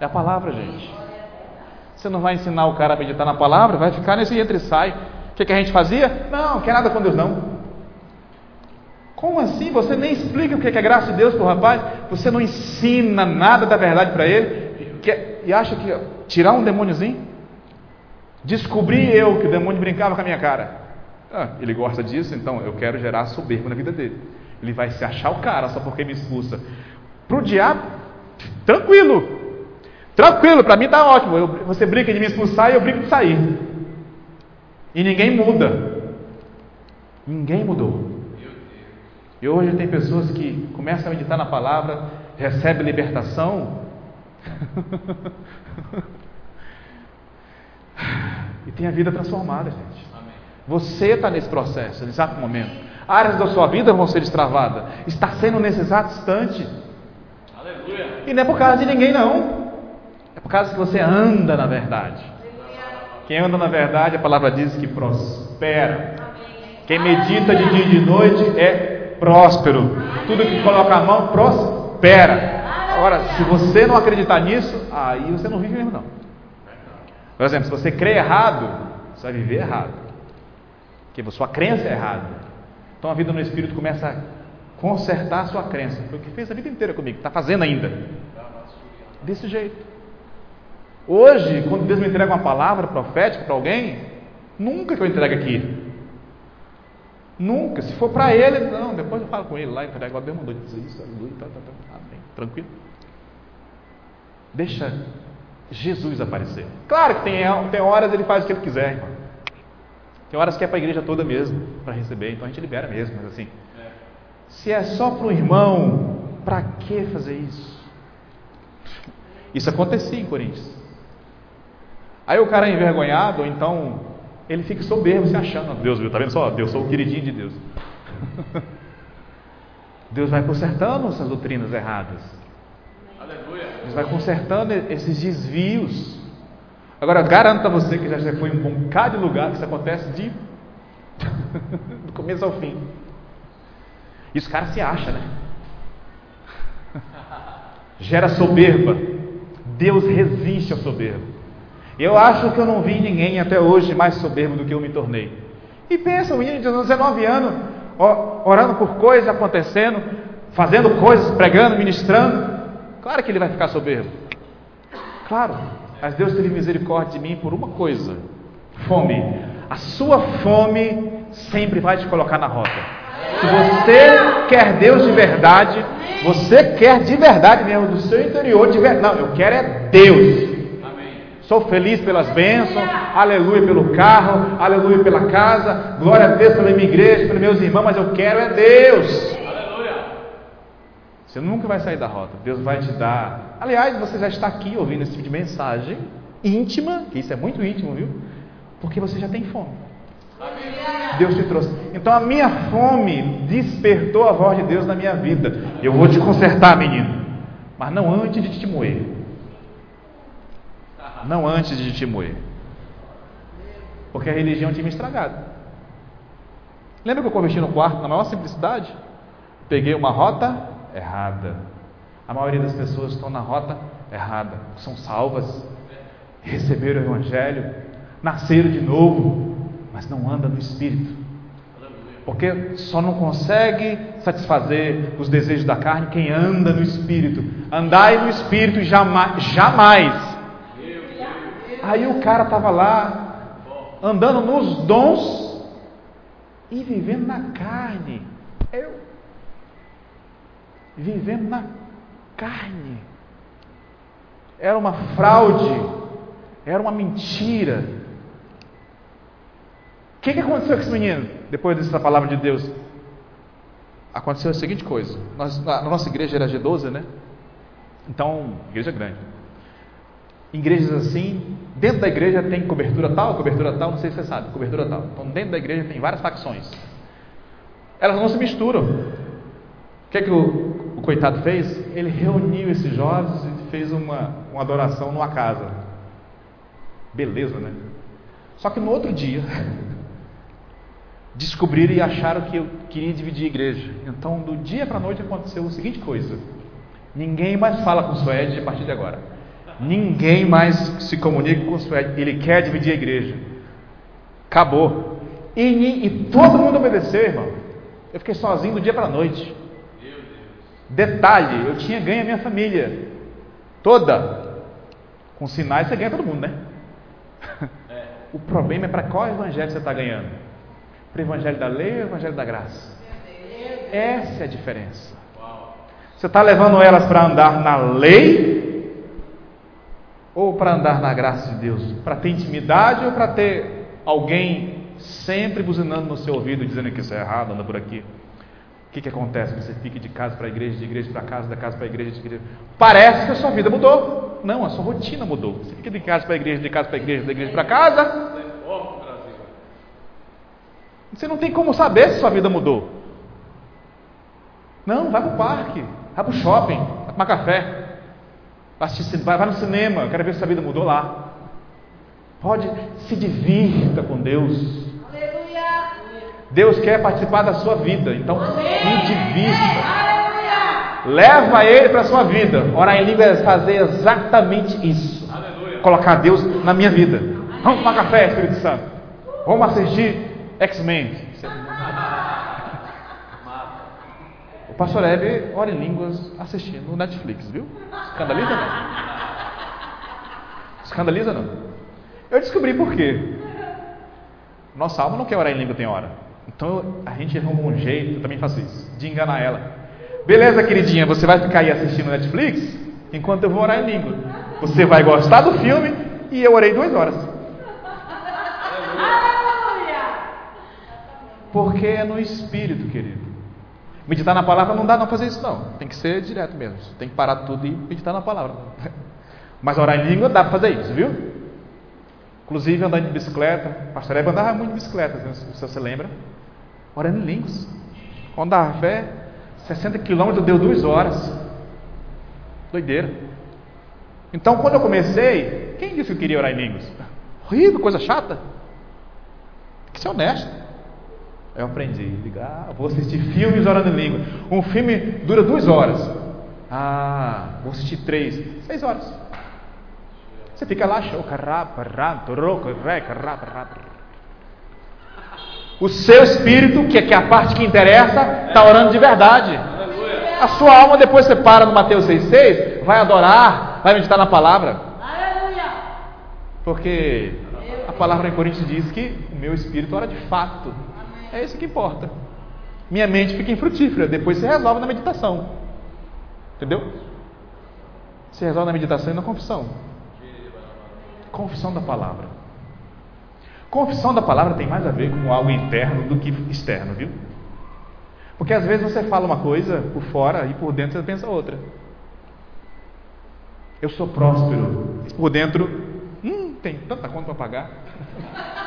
É a palavra, gente. Você não vai ensinar o cara a meditar na palavra, vai ficar nesse entra e sai. O que, que a gente fazia? Não, não quer nada com Deus não. Como assim? Você nem explica o que é graça de Deus para o rapaz, você não ensina nada da verdade para ele, e acha que tirar um demôniozinho? Descobri eu que o demônio brincava com a minha cara. Ah, ele gosta disso, então eu quero gerar soberba na vida dele. Ele vai se achar o cara só porque me expulsa. Para o diabo, tranquilo. Tranquilo, para mim está ótimo. Eu, você brinca de me expulsar e eu brinco de sair. E ninguém muda. Ninguém mudou. E hoje tem pessoas que começam a meditar na palavra, recebem libertação. e tem a vida transformada, gente. Você está nesse processo, nesse exato momento. Áreas da sua vida vão ser destravadas. Está sendo nesse exato instante. Aleluia. E não é por causa de ninguém, não. É por causa que você anda na verdade. Quem anda na verdade, a palavra diz que prospera. Quem medita de dia e de noite é próspero. Tudo que coloca a mão prospera. Agora, se você não acreditar nisso, aí você não vive mesmo não. Por exemplo, se você crê errado, você vai viver errado. Porque sua crença é errada. Então a vida no Espírito começa a consertar a sua crença. Foi o que fez a vida inteira comigo, está fazendo ainda. Desse jeito. Hoje, quando Deus me entrega uma palavra profética para alguém, nunca que eu entregue aqui. Nunca. Se for para ele, não. Depois eu falo com ele lá, entrega. Deus mandou dizer isso, aleluia, tá, tá, tá. Amém. Tranquilo. Deixa Jesus aparecer. Claro que tem, tem horas ele faz o que ele quiser, irmão. Tem horas que é para a igreja toda mesmo, para receber, então a gente libera mesmo, mas assim. Se é só para o irmão, para que fazer isso? Isso acontecia em Coríntios. Aí o cara é envergonhado, ou então ele fica soberbo, se achando. Deus viu, tá vendo só? Deus sou o queridinho de Deus. Deus vai consertando essas doutrinas erradas. Aleluia. Deus vai consertando esses desvios. Agora, garanto a você que já foi um bocado de lugar que isso acontece de do começo ao fim. E os caras se acham, né? Gera soberba. Deus resiste ao soberbo. Eu acho que eu não vi ninguém até hoje mais soberbo do que eu me tornei. E pensa, um menino de 19 anos, orando por coisas acontecendo, fazendo coisas, pregando, ministrando. Claro que ele vai ficar soberbo. Claro. Mas Deus teve misericórdia de mim por uma coisa: fome. A sua fome sempre vai te colocar na rota. Se você quer Deus de verdade, você quer de verdade mesmo, do seu interior, de verdade. Não, eu quero é Deus. Sou feliz pelas bênçãos, aleluia pelo carro, aleluia pela casa, glória a Deus pela minha igreja, pelos meus irmãos, mas eu quero é Deus. Aleluia. Você nunca vai sair da rota, Deus vai te dar. Aliás, você já está aqui ouvindo esse tipo de mensagem íntima, que isso é muito íntimo, viu? Porque você já tem fome. Deus te trouxe. Então a minha fome despertou a voz de Deus na minha vida. Eu vou te consertar, menino, mas não antes de te moer não antes de te moer. Porque a religião tinha me estragado. Lembra que eu converti no quarto na maior simplicidade? Peguei uma rota errada. A maioria das pessoas estão na rota errada. São salvas, receberam o Evangelho, nasceram de novo, mas não andam no Espírito. Porque só não consegue satisfazer os desejos da carne quem anda no Espírito. Andai no Espírito jamais, jamais Aí o cara estava lá, andando nos dons e vivendo na carne. Eu. Vivendo na carne. Era uma fraude, era uma mentira. O que, que aconteceu com esse menino depois dessa palavra de Deus? Aconteceu a seguinte coisa: nós, na nossa igreja era G12, né? Então, igreja grande igrejas assim, dentro da igreja tem cobertura tal, cobertura tal, não sei se você sabe, cobertura tal. Então dentro da igreja tem várias facções. Elas não se misturam. O que é que o, o coitado fez? Ele reuniu esses jovens e fez uma, uma adoração numa casa. Beleza, né? Só que no outro dia, descobriram e acharam que eu queria dividir a igreja. Então, do dia para a noite aconteceu a seguinte coisa: ninguém mais fala com o Suede a partir de agora. Ninguém mais se comunica com o Suede. Ele quer dividir a igreja. Acabou. E, e todo mundo obedeceu, irmão. Eu fiquei sozinho do dia para a noite. Detalhe, eu tinha ganho a minha família. Toda. Com sinais você ganha todo mundo, né? É. O problema é para qual evangelho você está ganhando? Para o evangelho da lei ou o evangelho da graça? Essa é a diferença. Você está levando elas para andar na lei ou para andar na graça de Deus? Para ter intimidade ou para ter alguém sempre buzinando no seu ouvido, dizendo que isso é errado, anda por aqui? O que, que acontece? Você fica de casa para a igreja, de igreja para casa, da casa para a igreja, de igreja. Parece que a sua vida mudou. Não, a sua rotina mudou. Você fica de casa para a igreja, de casa para a igreja, da igreja para casa. Você não tem como saber se sua vida mudou. Não, vai para o parque, vai para o shopping, vai tomar café. Vai, no cinema, eu quero ver se a vida mudou lá. Pode, se divirta com Deus. Aleluia. Deus quer participar da sua vida, então Amém. se divirta. Aleluia. Leva Ele para a sua vida. Orar em língua é fazer exatamente isso. Aleluia. colocar Deus na minha vida. Vamos tomar café, Espírito Santo. Vamos assistir X-Men. O pastor Hebe ora em línguas assistindo Netflix, viu? Escandaliza não? Escandaliza não? Eu descobri por quê. Nossa alma não quer orar em língua, tem hora. Então a gente arruma um jeito, eu também faço isso, de enganar ela. Beleza, queridinha, você vai ficar aí assistindo Netflix enquanto eu vou orar em língua. Você vai gostar do filme e eu orei duas horas. Porque é no espírito, querido. Meditar na palavra não dá não fazer isso não. Tem que ser direto mesmo. Tem que parar tudo e meditar na palavra. Mas orar em língua dá para fazer isso, viu? Inclusive andando de bicicleta. Pastor Eva andava muito de bicicleta, se você lembra. Orando em línguas. Quando dava fé, 60 quilômetros deu duas horas. Doideira. Então quando eu comecei, quem disse que eu queria orar em línguas? Horrível, coisa chata. Tem que ser honesto. Eu aprendi, ligar, ah, vou assistir filmes orando em língua. Um filme dura duas horas. Ah, vou assistir três, seis horas. Você fica lá, o seu espírito, que é a parte que interessa, está orando de verdade. A sua alma, depois você para no Mateus 6,6, vai adorar, vai meditar na palavra. Porque a palavra em Coríntios diz que o meu espírito ora de fato. É isso que importa. Minha mente fica infrutífera, depois se resolve na meditação. Entendeu? Se resolve na meditação e na confissão. Confissão da palavra. Confissão da palavra tem mais a ver com algo interno do que externo, viu? Porque às vezes você fala uma coisa por fora e por dentro você pensa outra. Eu sou próspero. Por dentro, hum, tem tanta conta para pagar.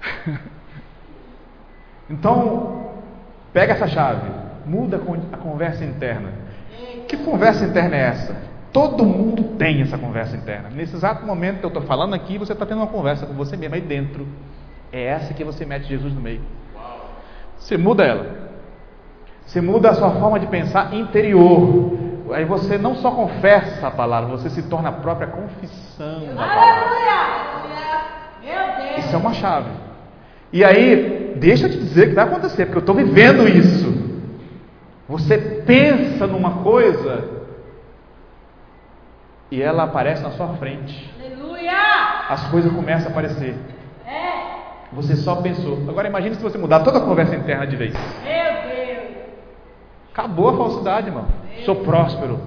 Então, pega essa chave, muda a conversa interna. Que conversa interna é essa? Todo mundo tem essa conversa interna. Nesse exato momento que eu estou falando aqui, você está tendo uma conversa com você mesmo aí dentro. É essa que você mete Jesus no meio. Você muda ela. Você muda a sua forma de pensar interior. Aí você não só confessa a palavra, você se torna a própria confissão da palavra. Isso é uma chave. E aí, deixa eu te dizer o que vai acontecer, porque eu estou vivendo isso. Você pensa numa coisa e ela aparece na sua frente. Aleluia! As coisas começam a aparecer. É. Você só pensou. Agora imagine se você mudar toda a conversa interna de vez. Meu Deus! Acabou a falsidade, irmão. Sou próspero.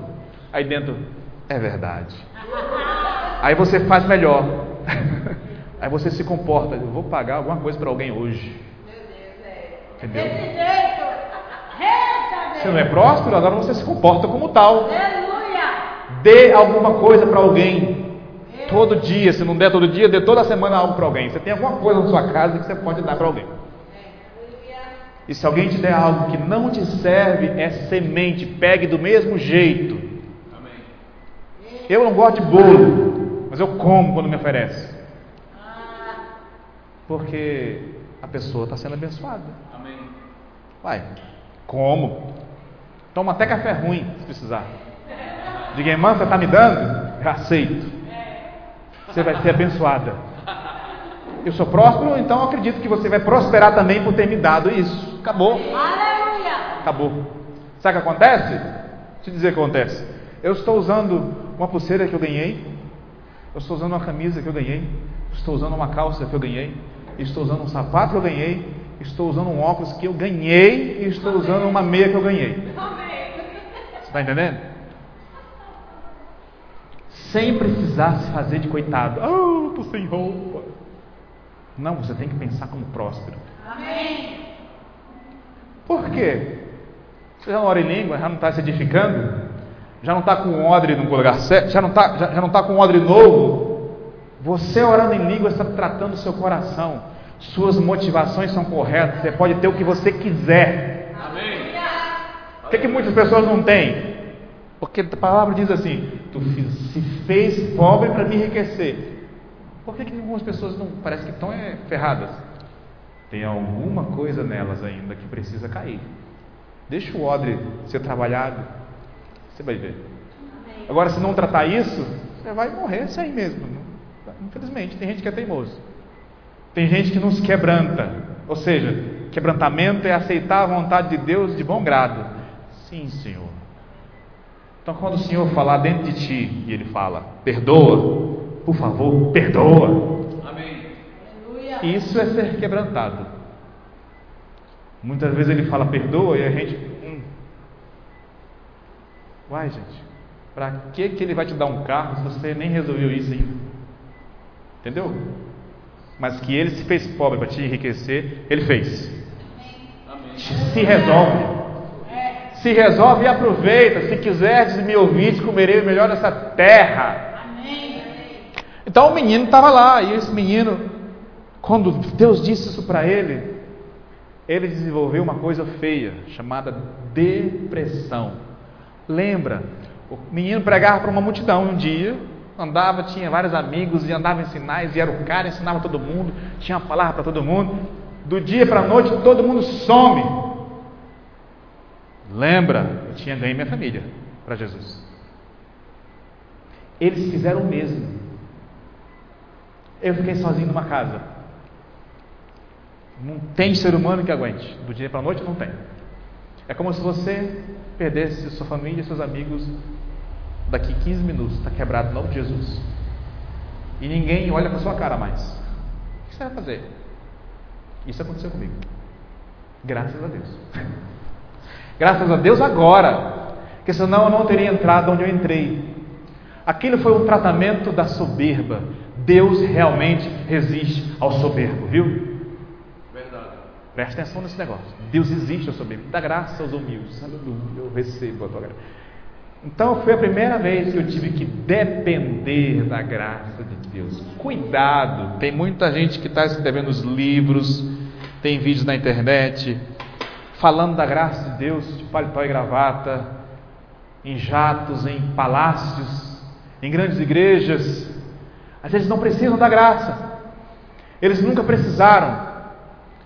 Aí dentro, é verdade. Aí você faz melhor. Aí você se comporta, eu vou pagar alguma coisa para alguém hoje. Entendeu? Desse jeito. Eita, Você não é próspero, agora você se comporta como tal. Dê alguma coisa para alguém. Todo dia, se não der todo dia, dê toda semana algo para alguém. Você tem alguma coisa na sua casa que você pode dar para alguém. E se alguém te der algo que não te serve, é semente, pegue do mesmo jeito. Eu não gosto de bolo, mas eu como quando me oferece. Porque a pessoa está sendo abençoada. Amém. Vai, como? Toma até café ruim, se precisar. Diga, irmã, você está me dando? Eu aceito. Você vai ser abençoada. Eu sou próspero, então eu acredito que você vai prosperar também por ter me dado isso. Acabou. Aleluia! Acabou. Sabe o que acontece? Deixa eu dizer o que acontece. Eu estou usando uma pulseira que eu ganhei. Eu estou usando uma camisa que eu ganhei. Estou usando uma calça que eu ganhei. Estou usando um sapato que eu ganhei. Estou usando um óculos que eu ganhei. E estou usando uma meia que eu ganhei. Você está entendendo? Sem precisar se fazer de coitado. Ah, estou sem roupa. Não, você tem que pensar como próspero. Amém! Por quê? Você já não ora em língua, já não está se edificando, já não está com um odre no lugar certo, já não está já, já não tá com um odre novo. Você orando em língua está tratando o seu coração. Suas motivações são corretas. Você pode ter o que você quiser. Amém. O que, que muitas pessoas não têm? Porque a palavra diz assim: Tu se fez pobre para me enriquecer. Por que, que algumas pessoas não parece que estão é, ferradas? Tem alguma coisa nelas ainda que precisa cair. Deixa o odre ser trabalhado. Você vai ver. Agora, se não tratar isso, você vai morrer sem mesmo. Infelizmente, tem gente que é teimoso. Tem gente que não se quebranta. Ou seja, quebrantamento é aceitar a vontade de Deus de bom grado. Sim, Senhor. Então, quando o Senhor falar dentro de ti, e Ele fala, perdoa, por favor, perdoa. Amém. Isso é ser quebrantado. Muitas vezes Ele fala, perdoa, e a gente. Hum. Uai, gente, para que, que Ele vai te dar um carro se você nem resolveu isso ainda? Entendeu? Mas que Ele se fez pobre para te enriquecer, Ele fez. Se resolve. Se resolve e aproveita. Se quiseres me ouvir, comerei o melhor dessa terra. Amém. Então o menino estava lá, e esse menino, quando Deus disse isso para ele, ele desenvolveu uma coisa feia, chamada depressão. Lembra? O menino pregava para uma multidão um dia, andava, tinha vários amigos, e andava em sinais, e era o cara, ensinava todo mundo, tinha uma palavra para todo mundo. Do dia para a noite, todo mundo some. Lembra? Eu tinha ganho minha família para Jesus. Eles fizeram o mesmo. Eu fiquei sozinho numa casa. Não tem ser humano que aguente. Do dia para a noite não tem. É como se você perdesse sua família seus amigos daqui 15 minutos. Está quebrado em nome de Jesus. E ninguém olha para sua cara mais. O que você vai fazer? Isso aconteceu comigo. Graças a Deus. Graças a Deus agora. Porque senão eu não teria entrado onde eu entrei. Aquilo foi um tratamento da soberba. Deus realmente resiste ao soberbo, viu? Verdade. Presta atenção nesse negócio. Deus existe ao soberbo. Dá graça aos humildes. Aleluia. Eu recebo a tua graça. Então foi a primeira vez que eu tive que depender da graça de Deus. Cuidado, tem muita gente que está escrevendo os livros, tem vídeos na internet falando da graça de Deus de paletó e gravata, em jatos, em palácios, em grandes igrejas. Às vezes não precisam da graça. Eles nunca precisaram.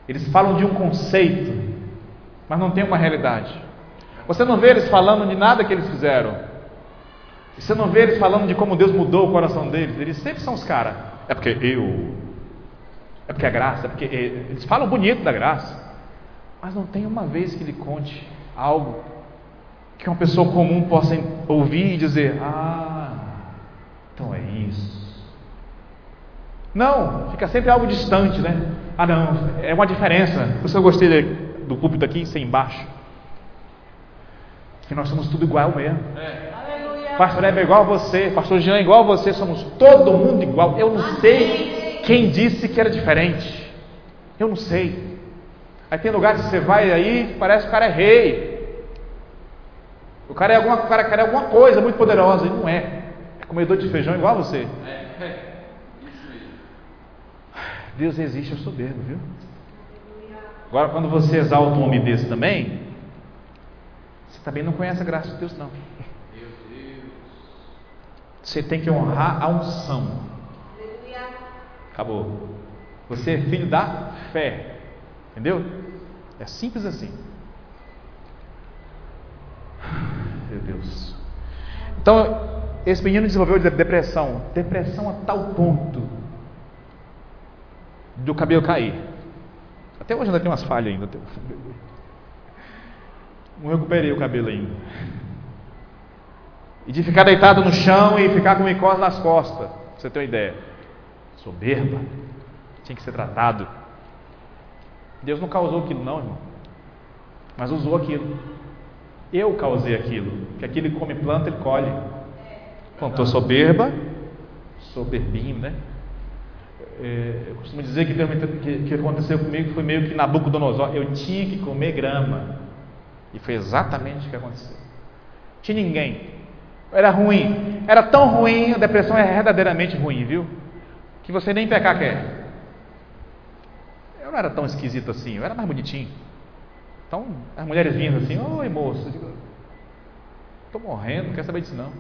Eles falam de um conceito, mas não tem uma realidade. Você não vê eles falando de nada que eles fizeram. Você não vê eles falando de como Deus mudou o coração deles. Eles sempre são os caras. É porque eu. É porque é graça. É porque eles falam bonito da graça. Mas não tem uma vez que ele conte algo que uma pessoa comum possa ouvir e dizer: Ah, então é isso. Não, fica sempre algo distante, né? Ah, não, é uma diferença. Por isso eu gostei do púlpito aqui, sem embaixo. Que nós somos tudo igual mesmo. É. Pastor Heber é igual a você, Pastor Jean é igual a você, somos todo mundo igual. Eu não sei quem disse que era diferente. Eu não sei. Aí tem lugares que você vai aí, parece que o cara é rei. O cara é alguma, o cara quer alguma coisa muito poderosa, e não é. É comedor de feijão igual a você. É. é. Isso mesmo. Deus resiste ao soberbo, viu? Agora, quando você exalta um homem desse também, você também não conhece a graça de Deus, não. Meu Deus. Você tem que honrar a unção. Acabou. Você é filho da fé. Entendeu? É simples assim. Meu Deus. Então, esse menino desenvolveu depressão. Depressão a tal ponto do cabelo cair. Até hoje ainda tem umas falhas ainda. Não recuperei o cabelo ainda. E de ficar deitado no chão e ficar com micose nas costas. Pra você ter uma ideia. Soberba. Tinha que ser tratado. Deus não causou aquilo, não, irmão. Mas usou aquilo. Eu causei aquilo. Que aquilo que come planta, ele colhe. Plantou soberba, soberbinho, né? É, eu costumo dizer que o que, que aconteceu comigo foi meio que Nabucodonosor. Eu tinha que comer grama. E foi exatamente o que aconteceu. Tinha ninguém. Era ruim. Era tão ruim, a depressão é verdadeiramente ruim, viu? Que você nem pecar quer. Eu não era tão esquisito assim, eu era mais bonitinho. Então, as mulheres vinham assim, oi moço, estou morrendo, não quer saber disso não.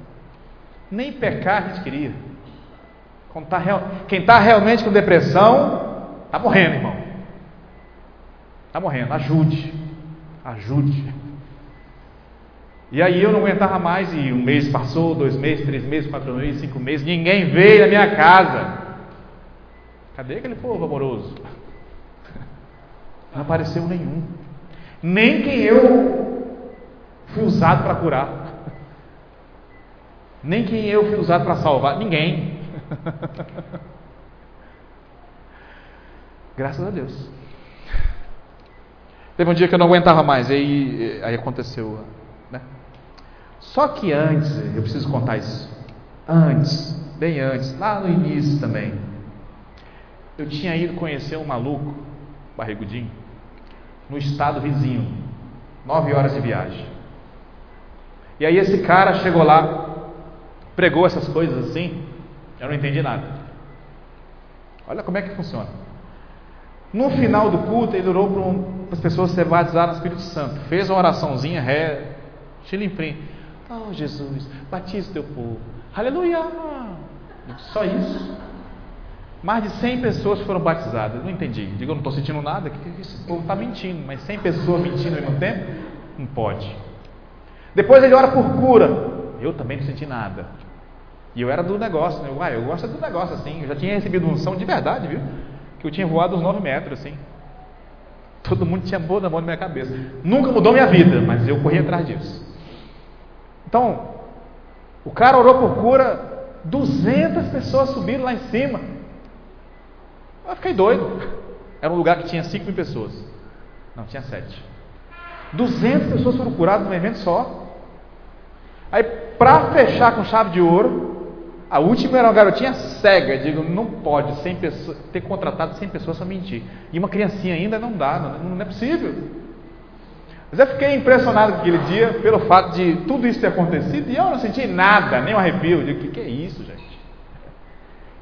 Nem pecar a gente queria. Tá. Quem está realmente com depressão, está morrendo, irmão. Está morrendo, ajude. Ajude. E aí eu não aguentava mais, e um mês passou, dois meses, três meses, quatro meses, cinco meses, ninguém veio na minha casa. Cadê aquele povo amoroso? Não apareceu nenhum. Nem quem eu fui usado para curar. Nem quem eu fui usado para salvar. Ninguém. Graças a Deus. Teve um dia que eu não aguentava mais, aí, aí aconteceu. Só que antes, eu preciso contar isso. Antes, bem antes, lá no início também, eu tinha ido conhecer um maluco, barrigudinho, no estado vizinho, nove horas de viagem. E aí esse cara chegou lá, pregou essas coisas assim, eu não entendi nada. Olha como é que funciona. No final do culto, ele orou para as pessoas serem batizadas no Espírito Santo. Fez uma oraçãozinha, ré, chilimprim. Oh, Jesus, batiza o teu povo. Aleluia! Só isso. Mais de 100 pessoas foram batizadas. Não entendi. Digo, eu não estou sentindo nada. Que esse povo está mentindo. Mas 100 pessoas mentindo ao mesmo tempo? Não pode. Depois ele ora por cura. Eu também não senti nada. E eu era do negócio. Né? Uai, eu gosto do negócio assim. Eu já tinha recebido unção de verdade, viu? Que eu tinha voado uns 9 metros assim. Todo mundo tinha boa na mão na minha cabeça. Nunca mudou minha vida, mas eu corri atrás disso. Então, o cara orou por cura. 200 pessoas subiram lá em cima. Eu fiquei doido. Era um lugar que tinha 5 mil pessoas. Não, tinha 7. 200 pessoas foram curadas num evento só. Aí, para fechar com chave de ouro, a última era uma garotinha cega. Digo, não pode 100 pessoas, ter contratado 100 pessoas para mentir. E uma criancinha ainda não dá, não, não é possível. Mas eu fiquei impressionado aquele dia pelo fato de tudo isso ter acontecido e eu não senti nada, nem um arrepio. Eu digo, o que, que é isso, gente?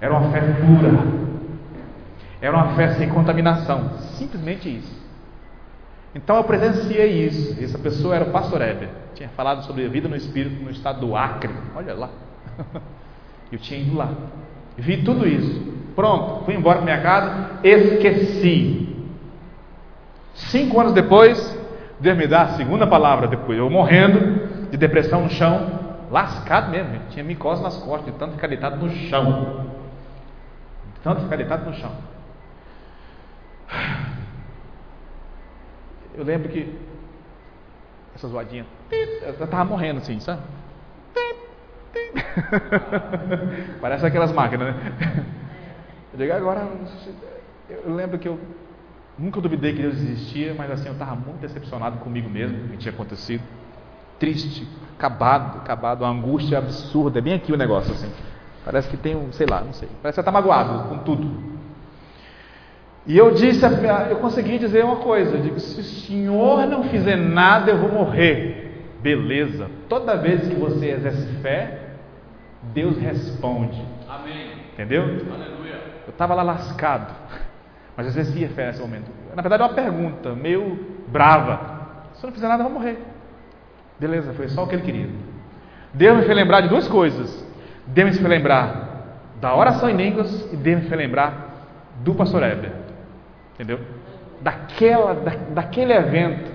Era uma fé pura. Era uma fé sem contaminação. Simplesmente isso. Então eu presenciei isso. Essa pessoa era o pastor Heber. Tinha falado sobre a vida no Espírito no estado do Acre. Olha lá. Eu tinha ido lá. Vi tudo isso. Pronto, fui embora para minha casa, esqueci. Cinco anos depois, Deus me dá a segunda palavra depois. Eu morrendo de depressão no chão, lascado mesmo. Tinha micose nas costas, de tanto ficar deitado no chão. De tanto ficar deitado no chão. Eu lembro que essa zoadinha, eu estava morrendo assim, sabe? Parece aquelas máquinas, né? Eu digo, agora, eu lembro que eu nunca duvidei que Deus existia, mas assim, eu estava muito decepcionado comigo mesmo, o que tinha acontecido. Triste, acabado, acabado, uma angústia absurda, é bem aqui o negócio assim. Parece que tem um, sei lá, não sei. Parece que você está magoado com tudo. E eu disse, eu consegui dizer uma coisa, eu digo, se o Senhor não fizer nada, eu vou morrer. Beleza. Toda vez que você exerce fé, Deus responde. Amém. Entendeu? Aleluia. Eu estava lá lascado, mas exercia fé nesse momento. Na verdade, é uma pergunta meio brava. Se eu não fizer nada, eu vou morrer. Beleza, foi só o que ele queria. Deus me fez lembrar de duas coisas. Deus me fez lembrar da oração em línguas e Deus me fez lembrar do pastor Heber. Entendeu? Daquela, da, daquele evento.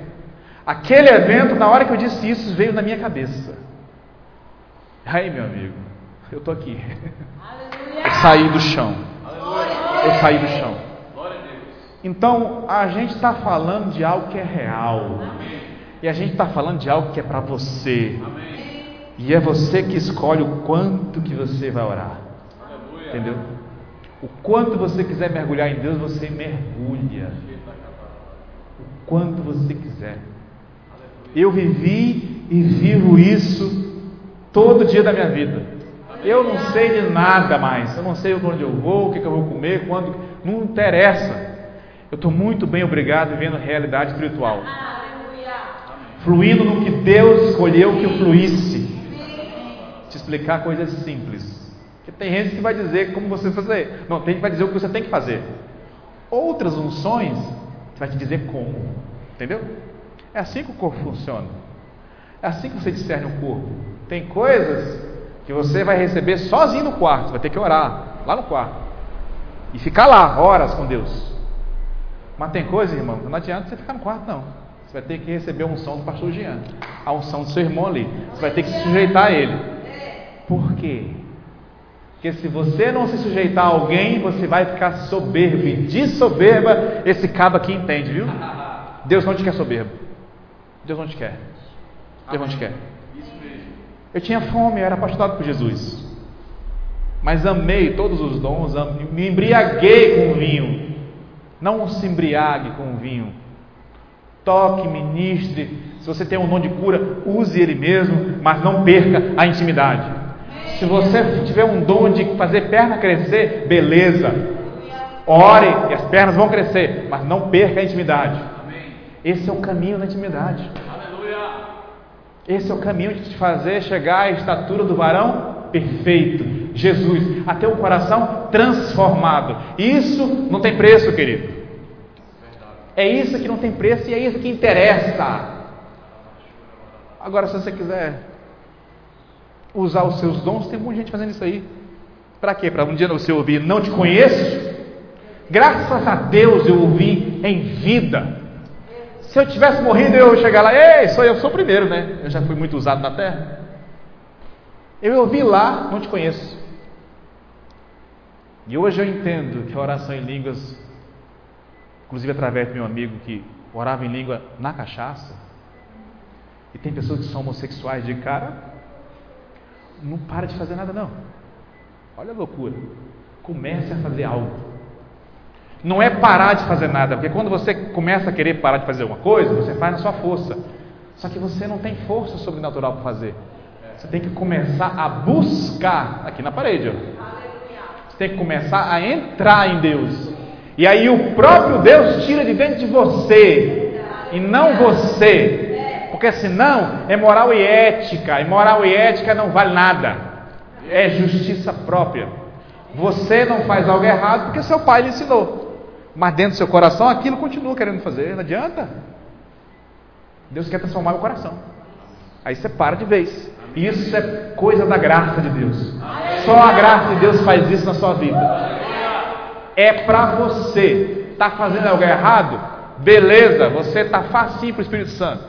Aquele evento, na hora que eu disse isso, veio na minha cabeça. Aí, meu amigo, eu estou aqui. Eu saí do chão. Eu saí do chão. Então, a gente está falando de algo que é real. E a gente está falando de algo que é para você. Amém. E é você que escolhe o quanto que você vai orar. Aleluia. Entendeu? O quanto você quiser mergulhar em Deus, você mergulha. O quanto você quiser. Eu vivi e vivo isso todo dia da minha vida. Eu não sei de nada mais. Eu não sei onde eu vou, o que eu vou comer, quando. Não interessa. Eu estou muito bem, obrigado, vivendo realidade espiritual. Fluindo no que Deus escolheu que eu fluísse. Te explicar coisas simples. Porque tem gente que vai dizer como você fazer. Não, tem gente que vai dizer o que você tem que fazer. Outras unções vai te dizer como. Entendeu? É assim que o corpo funciona. É assim que você discerne o corpo. Tem coisas que você vai receber sozinho no quarto, vai ter que orar lá no quarto. E ficar lá horas com Deus. Mas tem coisas, irmão, não adianta você ficar no quarto, não. Você vai ter que receber a unção do pastor Jean, a unção do seu irmão ali. Você vai ter que se sujeitar a ele. Por quê? Porque se você não se sujeitar a alguém, você vai ficar soberbo. E de soberba, esse cabo aqui entende, viu? Deus não te quer soberbo. Deus não te quer. Deus não te quer. Eu tinha fome, eu era apaixonado por Jesus. Mas amei todos os dons, me embriaguei com o vinho. Não se embriague com o vinho. Toque, ministre. Se você tem um dom de cura, use ele mesmo, mas não perca a intimidade. Se você tiver um dom de fazer perna crescer, beleza. Ore e as pernas vão crescer, mas não perca a intimidade. Esse é o caminho da intimidade. Esse é o caminho de te fazer chegar à estatura do varão perfeito, Jesus, até o coração transformado. Isso não tem preço, querido. É isso que não tem preço e é isso que interessa. Agora, se você quiser usar os seus dons, tem muita gente fazendo isso aí. Para quê? Para um dia você ouvir, não te conheço? Graças a Deus eu ouvi em vida. Se eu tivesse morrido, eu ia chegar lá, ei, sou eu, sou o primeiro, né? Eu já fui muito usado na terra. Eu ouvi lá, não te conheço. E hoje eu entendo que a oração em línguas, inclusive através do meu amigo que orava em língua na cachaça, e tem pessoas que são homossexuais de cara, não para de fazer nada não. Olha a loucura. Comece a fazer algo. Não é parar de fazer nada, porque quando você começa a querer parar de fazer uma coisa, você faz na sua força. Só que você não tem força sobrenatural para fazer. Você tem que começar a buscar aqui na parede. Ó. Tem que começar a entrar em Deus. E aí o próprio Deus tira de dentro de você e não você. Porque senão é moral e ética, e moral e ética não vale nada. É justiça própria. Você não faz algo errado porque seu pai lhe ensinou. Mas dentro do seu coração aquilo continua querendo fazer, não adianta. Deus quer transformar o coração. Aí você para de vez. Isso é coisa da graça de Deus. Só a graça de Deus faz isso na sua vida. É para você. Está fazendo algo errado? Beleza, você está facinho para o Espírito Santo.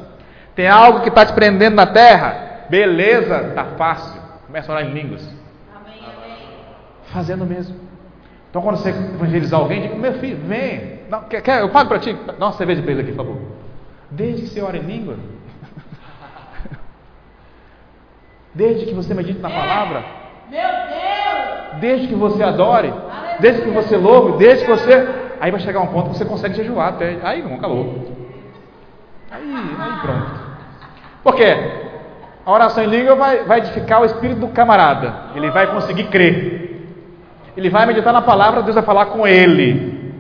Tem algo que está te prendendo na terra? Beleza, está fácil. Começa a orar em línguas. Fazendo mesmo. Então, quando você evangelizar alguém, diga: Meu filho, vem. Não, quer, quer, eu pago para ti. Dá uma cerveja para ele aqui, por favor. Desde que você ore em língua. Desde que você medite na palavra. Meu Deus! Desde que você adore. Desde que você louve. Desde que você. Aí vai chegar um ponto que você consegue jejuar até. Aí não, calou. Aí, aí pronto. Por quê? A oração em língua vai, vai edificar o espírito do camarada. Ele vai conseguir crer. Ele vai meditar na palavra, Deus vai falar com ele.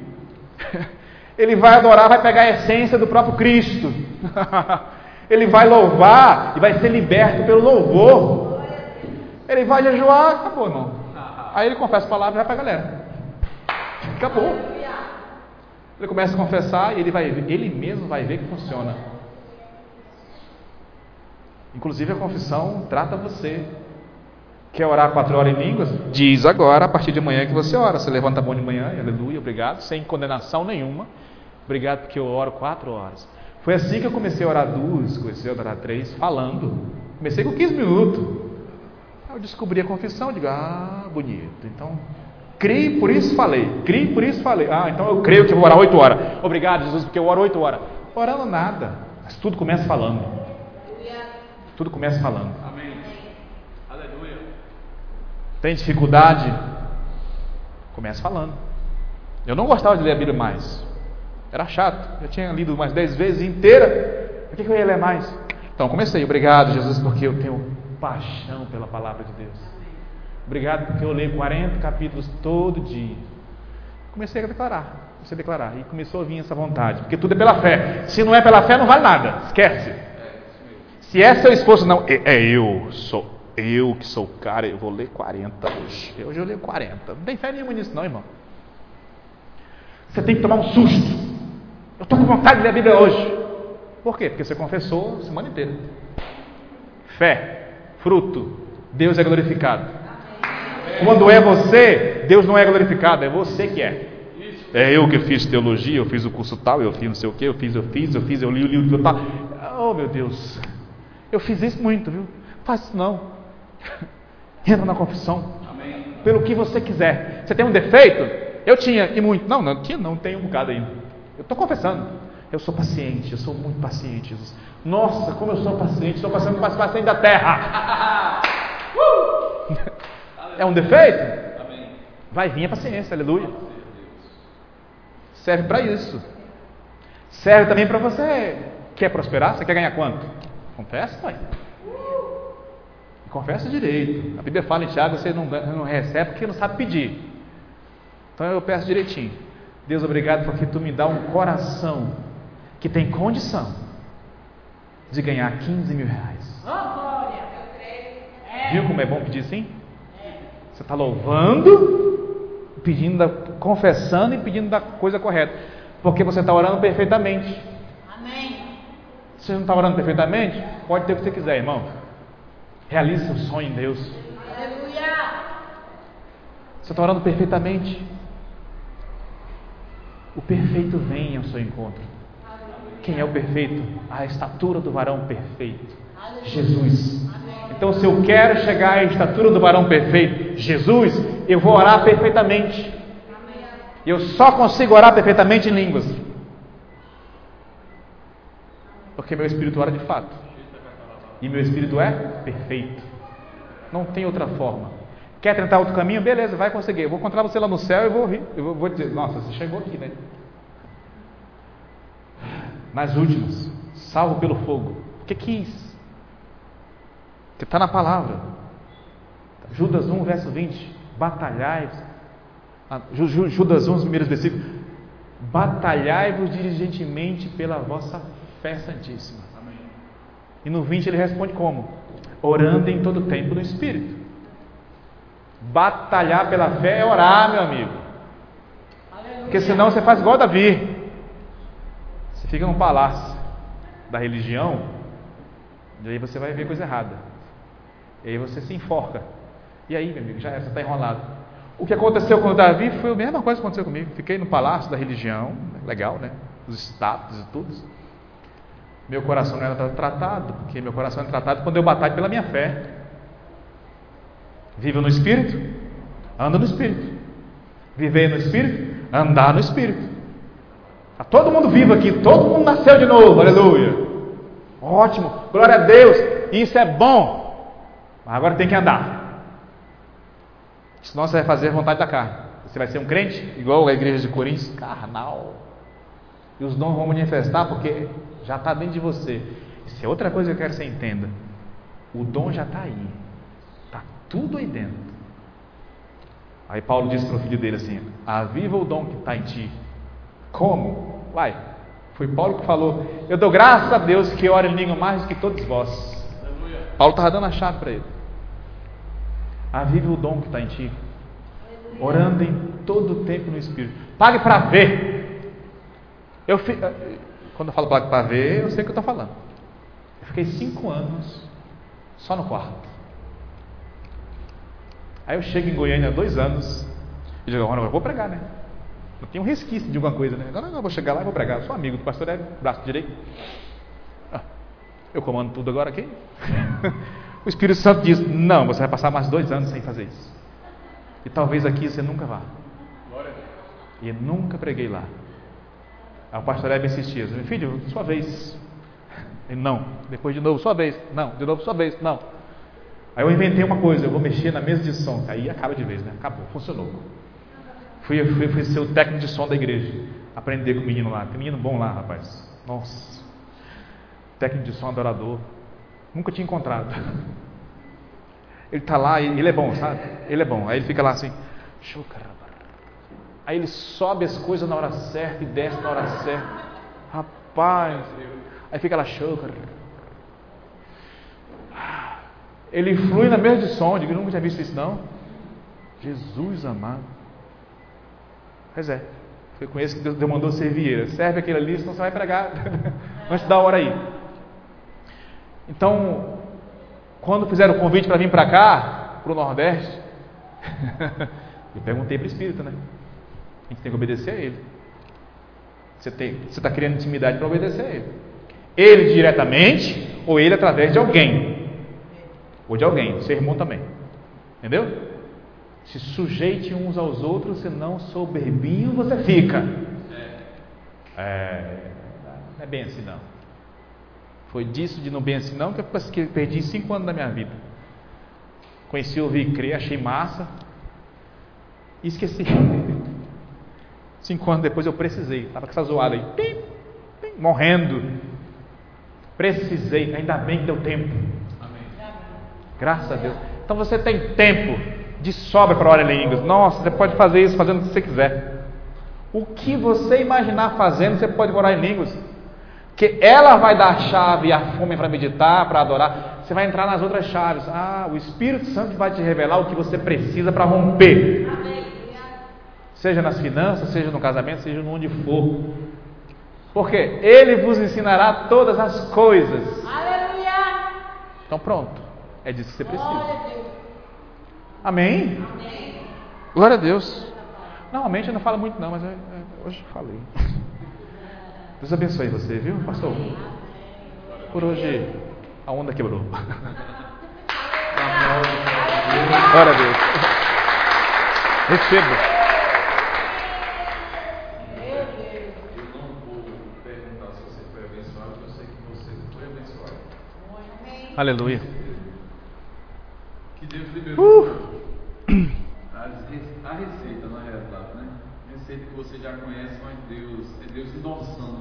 Ele vai adorar, vai pegar a essência do próprio Cristo. Ele vai louvar e vai ser liberto pelo louvor. Ele vai jejuar, acabou, irmão. Aí ele confessa a palavra e vai para a galera. Acabou. Ele começa a confessar e ele vai ele mesmo vai ver que funciona. Inclusive a confissão trata você. Quer orar quatro horas em línguas? Diz agora, a partir de amanhã que você ora. Você levanta a mão de manhã, aleluia, obrigado, sem condenação nenhuma. Obrigado porque eu oro quatro horas. Foi assim que eu comecei a orar duas, comecei a orar três, falando. Comecei com 15 minutos. Aí eu descobri a confissão, digo, ah, bonito. Então, criei, por isso falei. Criei, por isso falei. Ah, então eu creio que eu vou orar oito horas. Obrigado, Jesus, porque eu oro oito horas. Orando nada. Mas tudo começa falando. Tudo começa falando. Amém. Aleluia. Tem dificuldade? Começa falando. Eu não gostava de ler a Bíblia mais. Era chato. Eu tinha lido umas dez vezes inteira. Por que, que eu ia ler mais? Então comecei. Obrigado, Jesus, porque eu tenho paixão pela palavra de Deus. Obrigado porque eu leio 40 capítulos todo dia. Comecei a declarar. Comecei a declarar. E começou a vir essa vontade. Porque tudo é pela fé. Se não é pela fé, não vale nada. Esquece. Se é seu esforço, não. É, é eu, sou eu que sou o cara, eu vou ler 40 hoje. Hoje eu leio 40. Não tem fé nenhuma nisso, não, irmão. Você tem que tomar um susto. Eu estou com vontade de ler a Bíblia hoje. Por quê? Porque você confessou a semana inteira. Fé, fruto, Deus é glorificado. Quando é você, Deus não é glorificado, é você que é. É eu que fiz teologia, eu fiz o curso tal, eu fiz não sei o que, eu fiz, eu fiz, eu fiz, eu li o livro tal. Oh meu Deus, eu fiz isso muito, viu? Faz isso não. Entra na confissão. Pelo que você quiser. Você tem um defeito? Eu tinha, e muito. Não, não tinha, não, tem um bocado ainda. Eu estou confessando. Eu sou paciente, eu sou muito paciente, Jesus. Nossa, como eu sou paciente, estou passando mais paciente da terra. uh! É um defeito? Vai vir a paciência, aleluia. Serve para isso. Serve também para você. Quer prosperar? Você quer ganhar quanto? Confessa, pai. Confessa direito. A Bíblia fala em Tiago, você não, não recebe porque não sabe pedir. Então eu peço direitinho. Deus, obrigado porque tu me dá um coração que tem condição de ganhar 15 mil reais. Viu como é bom pedir sim? Você está louvando, pedindo, da, confessando e pedindo da coisa correta. Porque você está orando perfeitamente. Amém. Se você não está orando perfeitamente, pode ter o que você quiser, irmão. Realize seu sonho em Deus. Aleluia. Você está orando perfeitamente. O perfeito vem ao seu encontro. Quem é o perfeito? A estatura do varão perfeito. Jesus. Então, se eu quero chegar à estatura do varão perfeito, Jesus, eu vou orar perfeitamente. Eu só consigo orar perfeitamente em línguas. Porque meu espírito ora de fato. E meu espírito é perfeito. Não tem outra forma. Quer tentar outro caminho? Beleza, vai conseguir. Eu vou encontrar você lá no céu e vou rir. Eu vou dizer, nossa, você chegou aqui, né? Nas últimas, salvo pelo fogo. O que quis? Que está na palavra. Judas 1, verso 20. Batalhai. Ah, Judas 1, os primeiros versículos. Batalhai-vos diligentemente pela vossa fé santíssima. Amém. E no 20 ele responde como? Orando em todo tempo no Espírito. Batalhar pela fé é orar, meu amigo. Porque senão você faz igual Davi. Você fica num palácio da religião, e aí você vai ver coisa errada. E aí você se enforca. E aí, meu amigo, já era, você está enrolado. O que aconteceu com o Davi foi a mesma coisa que aconteceu comigo. Fiquei no palácio da religião, legal, né? Os status e tudo. Meu coração não era tratado, porque meu coração é tratado quando eu batalho pela minha fé. Viva no Espírito, anda no Espírito. Viver no Espírito, andar no Espírito. Está todo mundo vivo aqui, todo mundo nasceu de novo, aleluia. Ótimo, glória a Deus, isso é bom. Mas agora tem que andar. Senão você vai fazer a vontade da carne. Você vai ser um crente, igual a igreja de Coríntios, carnal. E os dons vão manifestar porque já está dentro de você. Isso é outra coisa que eu quero que você entenda. O dom já está aí. Tudo aí dentro. Aí Paulo disse para o filho dele assim: Aviva o dom que está em ti. Como? Vai. Foi Paulo que falou: Eu dou graças a Deus que ora em língua mais do que todos vós. Aleluia. Paulo estava dando a chave para ele. Aviva o dom que está em ti. Aleluia. Orando em todo o tempo no Espírito. Pague para ver. Eu fi... Quando eu falo pague para ver, eu sei o que eu estou falando. Eu fiquei cinco anos só no quarto. Aí eu chego em Goiânia há dois anos e digo, agora eu vou pregar, né? Eu tenho um resquício de alguma coisa, né? Agora eu vou chegar lá e vou pregar. Eu sou amigo do pastor Hélio, braço direito. Ah, eu comando tudo agora aqui. o Espírito Santo diz: Não, você vai passar mais dois anos sem fazer isso. E talvez aqui você nunca vá. E eu nunca preguei lá. Aí o pastor Hebe insistia: Meu filho, sua vez. Ele, não. Depois de novo, sua vez. Não. De novo, sua vez. Não. Aí eu inventei uma coisa: eu vou mexer na mesa de som. Aí acaba de vez, né? Acabou, funcionou. Fui, fui, fui ser o técnico de som da igreja. Aprender com o menino lá. Tem menino bom lá, rapaz. Nossa. Técnico de som adorador. Nunca tinha encontrado. Ele está lá, ele é bom, sabe? Ele é bom. Aí ele fica lá assim. Aí ele sobe as coisas na hora certa e desce na hora certa. Rapaz. Aí fica lá, chocar. Ele flui na mesa de som. Eu nunca tinha visto isso não. Jesus amado. Pois é. Foi com esse que Deus mandou servir. Serve aquele ali, senão você vai pregar antes da hora aí. Então, quando fizeram o convite para vir para cá, para o Nordeste, eu perguntei para o Espírito, né? A gente tem que obedecer a Ele. Você está criando intimidade para obedecer a Ele. Ele diretamente ou Ele através de alguém. Ou de alguém, seu irmão também. Entendeu? Se sujeite uns aos outros, senão soberbinho você fica. É, não é bem assim não. Foi disso de não bem assim não que eu perdi cinco anos da minha vida. Conheci, ouvi crer, achei massa e esqueci. Cinco anos depois eu precisei, estava com essa zoada aí, pim, pim, morrendo. Precisei, ainda bem que deu tempo. Graças a Deus. Então você tem tempo de sobra para orar em línguas. Nossa, você pode fazer isso fazendo o que você quiser. O que você imaginar fazendo, você pode orar em línguas. Que ela vai dar a chave e a fome para meditar, para adorar. Você vai entrar nas outras chaves. Ah, o Espírito Santo vai te revelar o que você precisa para romper. Seja nas finanças, seja no casamento, seja onde for. Porque Ele vos ensinará todas as coisas. Aleluia. Então pronto. É disso que você precisa. Amém? Amém. Glória a Deus. Normalmente eu não falo muito não, mas eu, eu, hoje falei. Deus abençoe você, viu, pastor? Por hoje a onda quebrou. Glória a Deus. Receba. Eu Deus liberou Uh. a receita, na realidade, né? Receita que você já conhece, mas Deus, é Deus endossando